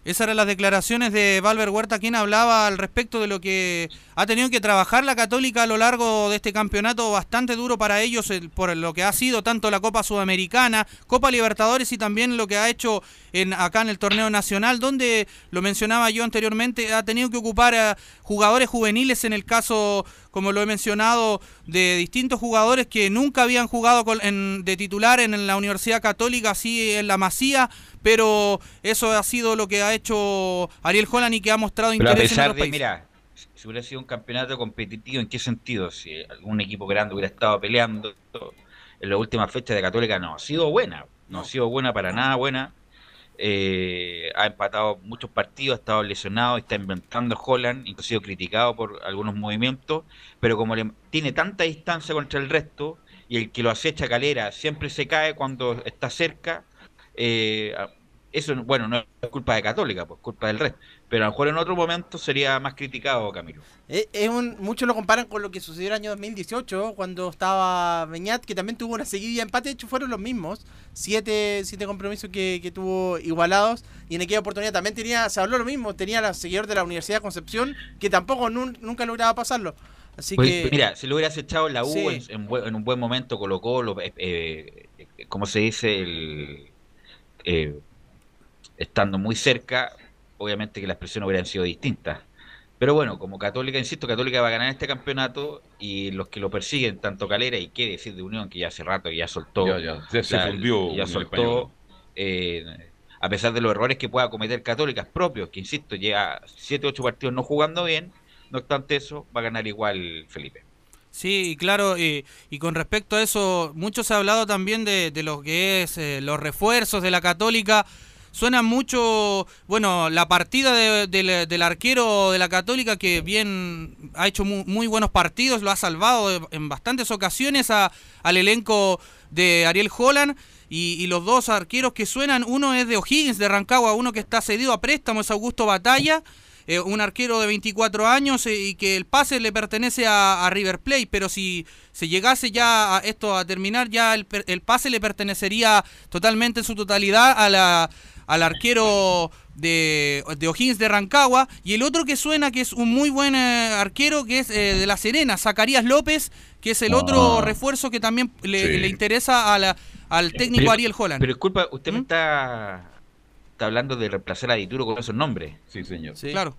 Esas eran las declaraciones de Valver Huerta, quien hablaba al respecto de lo que ha tenido que trabajar la Católica a lo largo de este campeonato bastante duro para ellos, el- por lo que ha sido tanto la Copa Sudamericana, Copa Libertadores y también lo que ha hecho en, acá en el torneo nacional, donde, lo mencionaba yo anteriormente, ha tenido que ocupar a jugadores juveniles en el caso, como lo he mencionado, de distintos jugadores que nunca habían jugado con- en- de titular en la Universidad Católica, así en la Masía, pero eso ha sido lo que ha hecho Ariel Holland y que ha mostrado Pero a interés en pesar otros de, países. mira, si hubiera sido un campeonato competitivo, ¿en qué sentido? Si algún equipo grande hubiera estado peleando en las últimas fechas de Católica, no ha sido buena, no ha sido buena para nada buena. Eh, ha empatado muchos partidos, ha estado lesionado, está inventando Holland, sido criticado por algunos movimientos, pero como le, tiene tanta distancia contra el resto y el que lo acecha Calera siempre se cae cuando está cerca, eh, eso, bueno, no es culpa de Católica, pues culpa del resto. Pero a lo mejor en otro momento sería más criticado, Camilo. Es, es un, muchos lo comparan con lo que sucedió el año 2018, cuando estaba Beñat, que también tuvo una seguidilla de empate, de hecho fueron los mismos, siete, siete compromisos que, que tuvo igualados, y en aquella oportunidad también tenía, se habló lo mismo, tenía la seguidor de la Universidad de Concepción, que tampoco nun- nunca lograba pasarlo. Así Pues, que... Mira, si lo hubieras echado en la U Sí. en, en en un buen momento, colocó, lo, eh, eh, como se dice, el, eh, estando muy cerca, obviamente que las presiones hubieran sido distintas. Pero bueno, como Católica, insisto, Católica va a ganar este campeonato y los que lo persiguen, tanto Calera y qué decir de Unión, que ya hace rato ya soltó, Ya, ya, ya se fundió ya Unión soltó, eh, a pesar de los errores que pueda cometer Católicas propios, que insisto, lleva 7 8 partidos no jugando bien, no obstante eso, va a ganar igual Felipe. Sí, claro, y, y con respecto a eso, mucho se ha hablado también de, de lo que es eh, los refuerzos de la Católica. Suena mucho, bueno, la partida de- del- arquero de la Católica que bien ha hecho mu- muy, buenos partidos, lo ha salvado en bastantes ocasiones a- al elenco de Ariel Holland. Y, los dos arqueros que suenan, uno es de O'Higgins, de Rancagua, uno que está cedido a préstamo, es Augusto Batalla, eh, un arquero de 24 años eh, y que el pase le pertenece a, River Plate, pero si se llegase ya a esto a terminar, ya el, el pase le pertenecería totalmente en su totalidad a la, al arquero de, de O'Higgins de Rancagua. Y el otro que suena, que es un muy buen eh, arquero, que es eh, de La Serena, Zacarías López, que es el otro Ah. refuerzo que también le, Sí. le interesa a la- al técnico Pero- Ariel Holland. Pero disculpa, usted ¿Mm? me está, está hablando de reemplazar a Dituro con esos nombres. Sí, señor. Claro.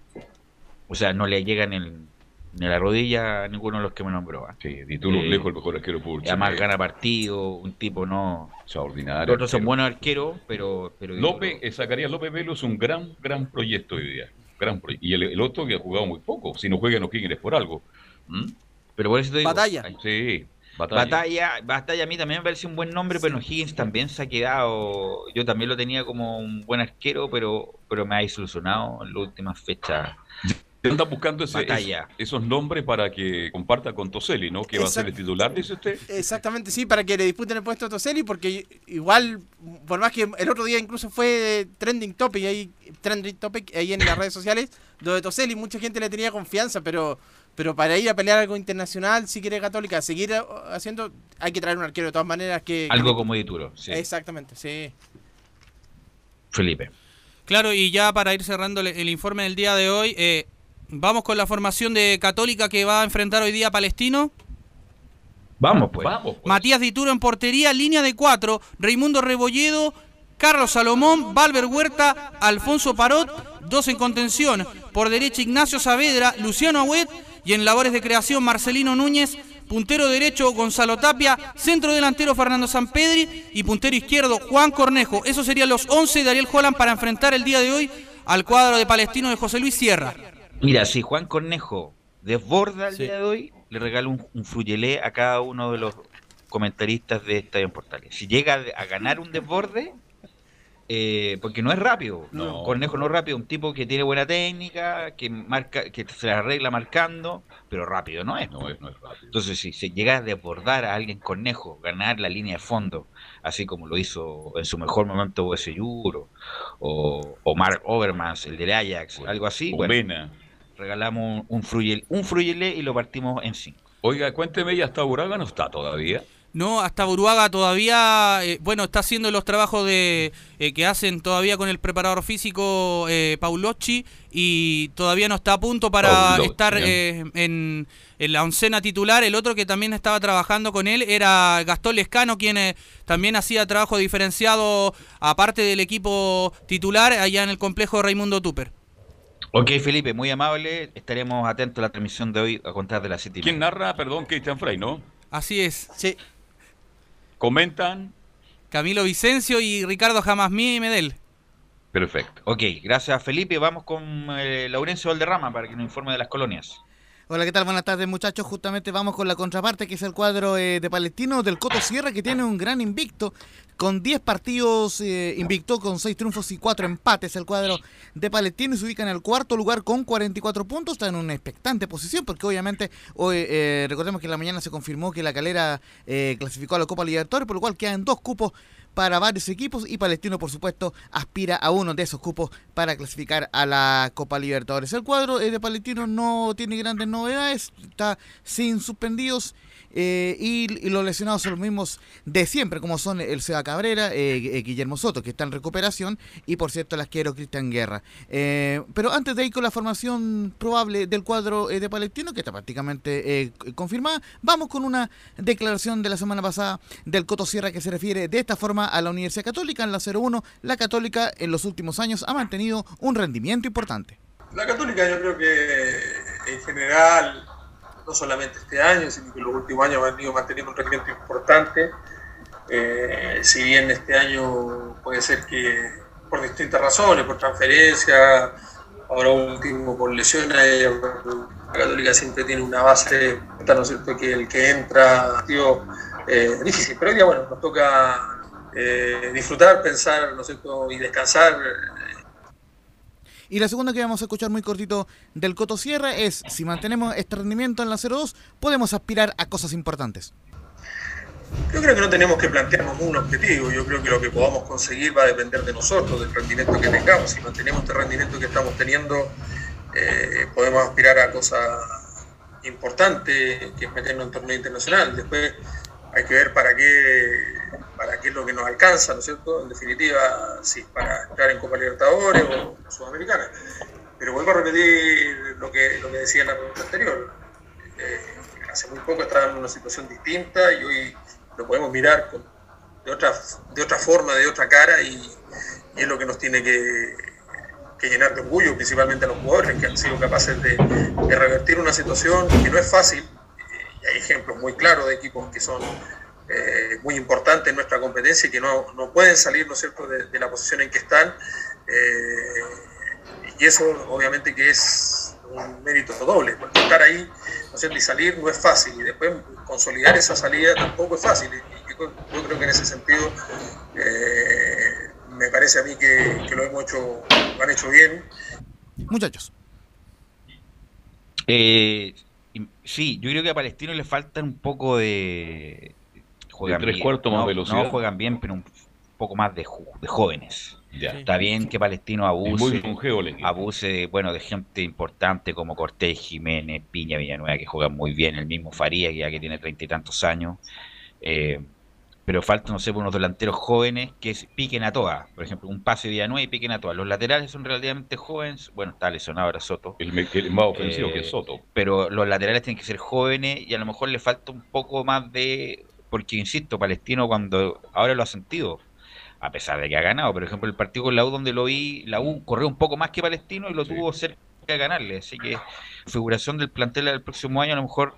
O sea, no le llegan en, ni la rodilla a ninguno de los que me nombró. ¿ah? Sí, Dituro Eh, lejos el mejor arquero por y Además gana partido, un tipo no... Extraordinario. Los otros son buenos arqueros, pero... pero López, eh, Zacarías López Velo es un gran, gran proyecto hoy día. Gran Y el, el otro que ha jugado muy poco. Si no juega en O'Higgins es por algo. ¿Mm? Pero por eso te digo... Batalla. Sí, batalla. Batalla, Batalla a mí también me parece un buen nombre, pero Higgins también se ha quedado. Yo también lo tenía como un buen arquero, pero, pero me ha desilusionado en las últimas fechas. Anda buscando ese- es- esos nombres para que comparta con Toselli, ¿no? Que va a ser el titular, dice usted. Exactamente, sí, para que le disputen el puesto a Toselli, porque igual, por más que el otro día incluso fue trending topic ahí, trending topic ahí en las redes sociales, lo de Toselli, mucha gente le tenía confianza, pero pero para ir a pelear algo internacional, si quiere Católica seguir haciendo, hay que traer un arquero de todas maneras que... Algo que- como Dituro, sí. Exactamente, sí. Felipe. Claro, y ya para ir cerrando el, el informe del día de hoy, eh, vamos con la formación de Católica que va a enfrentar hoy día a Palestino. Vamos, pues. Vamos, pues. Matías Dituro en portería, línea de cuatro, Raimundo Rebolledo, Carlos Salomón, Valver Huerta, Alfonso Parot, dos en contención. Por derecha Ignacio Saavedra, Luciano Agüet y en labores de creación Marcelino Núñez, puntero derecho Gonzalo Tapia, centro delantero Fernando Sampedri y puntero izquierdo Juan Cornejo. Esos serían los 11 de Ariel Holland para enfrentar el día de hoy al cuadro de Palestino de José Luis Sierra. Mira, si Juan Cornejo desborda el día de hoy, le regalo un, un fruyelé a cada uno de los comentaristas de Estadio Portales. Si llega a, ganar un desborde, eh, porque no es rápido. No. Cornejo no es rápido, un tipo que tiene buena técnica, que marca, que se la arregla marcando, pero rápido no es. No es, no es rápido. Entonces, si se llega a desbordar a alguien Cornejo, ganar la línea de fondo, así como lo hizo en su mejor momento Wes Yuro o, o Mark Overmans, el del Ajax, algo así, bueno. Regalamos un, un, fruyel, un fruyelé y lo partimos en cinco. Oiga, cuénteme, ¿ya hasta Uraga no está todavía? No, hasta Buruaga todavía, eh, bueno, está haciendo los trabajos de eh, que hacen todavía con el preparador físico eh, Paulocci y todavía no está a punto para estar eh, en, en la oncena titular. El otro que también estaba trabajando con él era Gastón Lescano, quien eh, también hacía trabajo diferenciado aparte del equipo titular allá en el complejo Raimundo Tupper. Ok, Felipe, muy amable. Estaremos atentos a la transmisión de hoy a contar de la City. ¿Quién narra? Perdón, Christian Frey, ¿no? Así es. Sí. Comentan. Camilo Vicencio y Ricardo Jamasmí y Medel. Perfecto. Ok, gracias Felipe. Vamos con eh, Laurencio Valderrama para que nos informe de las colonias. Hola, ¿qué tal? Buenas tardes, muchachos. Justamente vamos con la contraparte, que es el cuadro eh, de Palestino del Coto Sierra, que tiene un gran invicto. Con 10 partidos eh, invicto, con 6 triunfos y 4 empates. El cuadro de Palestino se ubica en el cuarto lugar con 44 puntos. Está en una expectante posición, porque obviamente hoy, eh, recordemos que en la mañana se confirmó que la calera eh, clasificó a la Copa Libertadores, por lo cual quedan dos cupos para varios equipos y Palestino, por supuesto, aspira a uno de esos cupos para clasificar a la Copa Libertadores. El cuadro eh, de Palestino no tiene grandes novedades, está sin suspendidos. Eh, y, los lesionados son los mismos de siempre, como son el Seba Cabrera, eh, eh, Guillermo Soto, que está en recuperación, y por cierto el asquero Cristian Guerra. Pero antes de ir con la formación probable del cuadro de Palestino, que está prácticamente confirmada, vamos con una declaración de la semana pasada del Coto Sierra que se refiere de esta forma a la Universidad Católica. En la 01, la Católica en los últimos años ha mantenido un rendimiento importante. La Católica yo creo que en general, no solamente este año, sino que los últimos años ha venido manteniendo un rendimiento importante. Eh, si bien este año puede ser que por distintas razones, por transferencia, ahora último por lesiones, La Católica siempre tiene una base, ¿no es cierto?, que el que entra, tío, eh, difícil. Pero día, bueno, nos toca eh, disfrutar, pensar, ¿no es cierto?, y descansar. Y la segunda que vamos a escuchar muy cortito del Coto Sierra es, si mantenemos este rendimiento en la 0-2, podemos aspirar a cosas importantes. Yo creo que no tenemos que plantearnos un objetivo, yo creo que lo que podamos conseguir va a depender de nosotros, del rendimiento que tengamos. Si mantenemos este rendimiento que estamos teniendo, eh, podemos aspirar a cosas importantes, que es meternos en torneo internacional. Después hay que ver para qué, para qué es lo que nos alcanza, ¿no es cierto? En definitiva, es para entrar en Copa Libertadores o Sudamericana. Pero vuelvo a repetir lo que, lo que decía en la pregunta anterior. Eh, hace muy poco estaba en una situación distinta y hoy lo podemos mirar con- de, otra, de otra forma, de otra cara y, es lo que nos tiene que, que llenar de orgullo, principalmente a los jugadores que han sido capaces de revertir una situación que no es fácil. Y hay ejemplos muy claros de equipos que son eh, muy importantes en nuestra competencia y que no, no pueden salir, ¿no es cierto?, de, de la posición en que están. eh, y eso obviamente que es un mérito doble, porque estar ahí ¿no es cierto? y salir no es fácil, y después consolidar esa salida tampoco es fácil. Y, y yo, yo creo que en ese sentido eh, me parece a mí que, que lo hemos hecho, lo han hecho bien. Muchachos. Eh, sí, yo creo que a Palestino le faltan un poco de. De tres cuartos más no, velocidad. No juegan bien, pero un poco más de, de jóvenes. Ya. Está bien que Palestino abuse, abuse de, bueno, de gente importante como Cortés, Jiménez, Piña, Villanueva, que juegan muy bien, el mismo Faría, que ya que tiene treinta y tantos años. Eh, pero falta, no sé, unos delanteros jóvenes que piquen a todas. Por ejemplo, un pase de Villanueva y piquen a todas. Los laterales son relativamente jóvenes. Bueno, está lesionado ahora Soto. El, más ofensivo Eh, que es Soto. Pero los laterales tienen que ser jóvenes y a lo mejor le falta un poco más de... Porque, insisto, Palestino cuando ahora lo ha sentido, a pesar de que ha ganado. Por ejemplo, el partido con la U donde lo vi, la U corrió un poco más que Palestino y lo tuvo cerca de ganarle. Así que figuración del plantel del próximo año, a lo mejor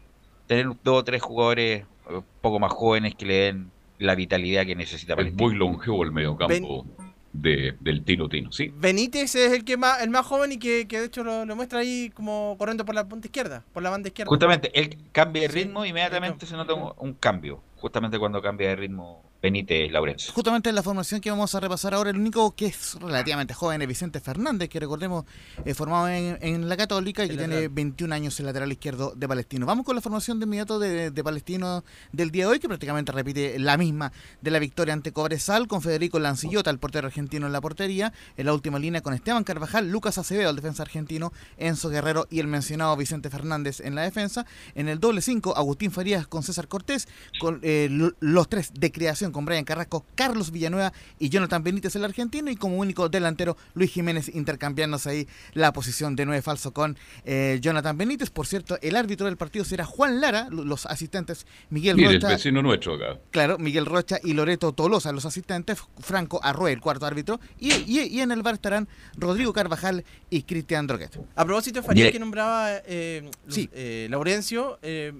tener dos o tres jugadores eh, un poco más jóvenes que le den la vitalidad que necesita Es muy longevo el mediocampo de, del Tino Tino, ¿sí? Benítez es el que más, el más joven y que, que de hecho lo, lo muestra ahí como corriendo por la punta izquierda, por la banda izquierda. Justamente, él cambia de ritmo, inmediatamente se nota un, un cambio. Justamente cuando cambia de ritmo Benítez Laurencio. Justamente en la formación que vamos a repasar ahora, el único que es relativamente joven es Vicente Fernández, que recordemos eh, formado en, en la Católica y que tiene lateral. 21 años el lateral izquierdo de Palestino. Vamos con la formación de inmediato de, de Palestino del día de hoy, que prácticamente repite la misma de la victoria ante Cobresal, con Federico Lancillota, el portero argentino en la portería, en la última línea con Esteban Carvajal, Lucas Acevedo, el defensa argentino, Enzo Guerrero y el mencionado Vicente Fernández en la defensa. En el doble 5, Agustín Farías con César Cortés, con eh, lo- los tres de creación con Brian Carrasco, Carlos Villanueva y Jonathan Benítez el argentino y como único delantero Luis Jiménez intercambiándose ahí la posición de nueve falso con eh, Jonathan Benítez. Por cierto, el árbitro del partido será Juan Lara, lo- los asistentes Miguel Mire, el Rocha. vecino nuestro acá. Claro, Miguel Rocha y Loreto Tolosa, los asistentes, Franco Arrué, el cuarto árbitro, y, y- y en el bar estarán Rodrigo Carvajal y Cristian Droguet. A propósito de Faría que nombraba eh, Sí. eh, Laurencio, eh,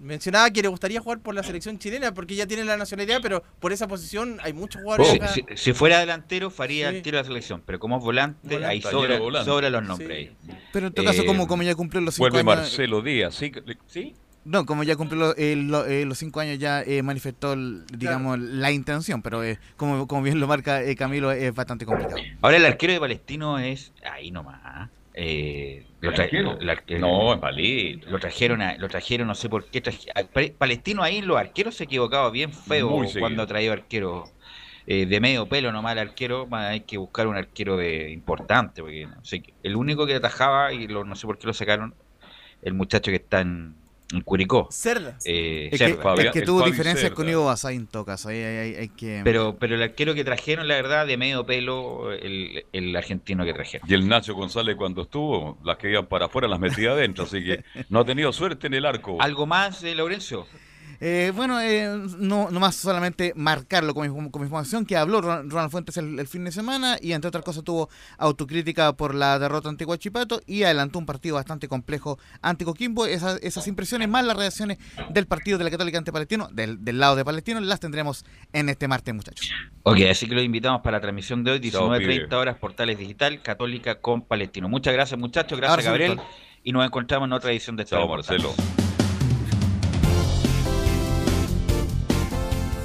mencionaba que le gustaría jugar por la selección chilena porque ya tiene la nacionalidad, pero por esa posición hay muchos jugadores Si, acá. si- si fuera delantero, faría Sí. el tiro de la selección. Pero como es volante, Volante. ahí sobra, volante. sobra los nombres. ahí. Pero en todo caso, Eh, como, como ya cumplió los cinco Vuelve años... Marcelo Díaz, ¿sí? ¿Sí? No, como ya cumplió eh, lo- eh, los cinco años, ya eh, manifestó, el- digamos, la intención, pero eh, como, como bien lo marca eh, Camilo, es bastante complicado. Ahora el arquero de Palestino es ahí nomás. Eh, lo ¿El tra- arquero? el ar- el- No, es malito. Lo trajeron, a- lo trajeron, no sé por qué. traje- a- Pa- Palestino ahí, los arqueros se equivocaba bien feo Muy cuando ha traído arquero eh, de medio pelo nomás el arquero. Hay que buscar un arquero de importante, porque no sé, el único que atajaba, y lo- no sé por qué lo sacaron, el muchacho que está en Curicó. Cerda. Eh, Es que, es que tuvo diferencias Cerda. con Ivo Basay en todo caso. Ahí, ahí- ahí hay que... Pero, pero el arquero que trajeron, la verdad, de medio pelo, el, el argentino que trajeron. Y el Nacho González cuando estuvo, las que iban para afuera las metía adentro, así que no ha tenido suerte en el arco. ¿Algo más, eh, Laurencio? Eh, bueno, eh, no, no más solamente marcarlo con, mi- con mi información que habló Ron- Ronald Fuentes el, el fin de semana y entre otras cosas tuvo autocrítica por la derrota ante Huachipato y adelantó un partido bastante complejo ante Coquimbo. Esa- esas impresiones más las reacciones del partido de la Católica ante Palestino, del, del lado de Palestino, las tendremos en este martes, muchachos. Ok, así que los invitamos para la transmisión de hoy, Chao, 19.30 pibe. horas, Portales Digital, Católica con Palestino. Muchas gracias, muchachos. Gracias, Gabriel. y nos encontramos en otra edición de Chao, Estadio Portales. Marcelo.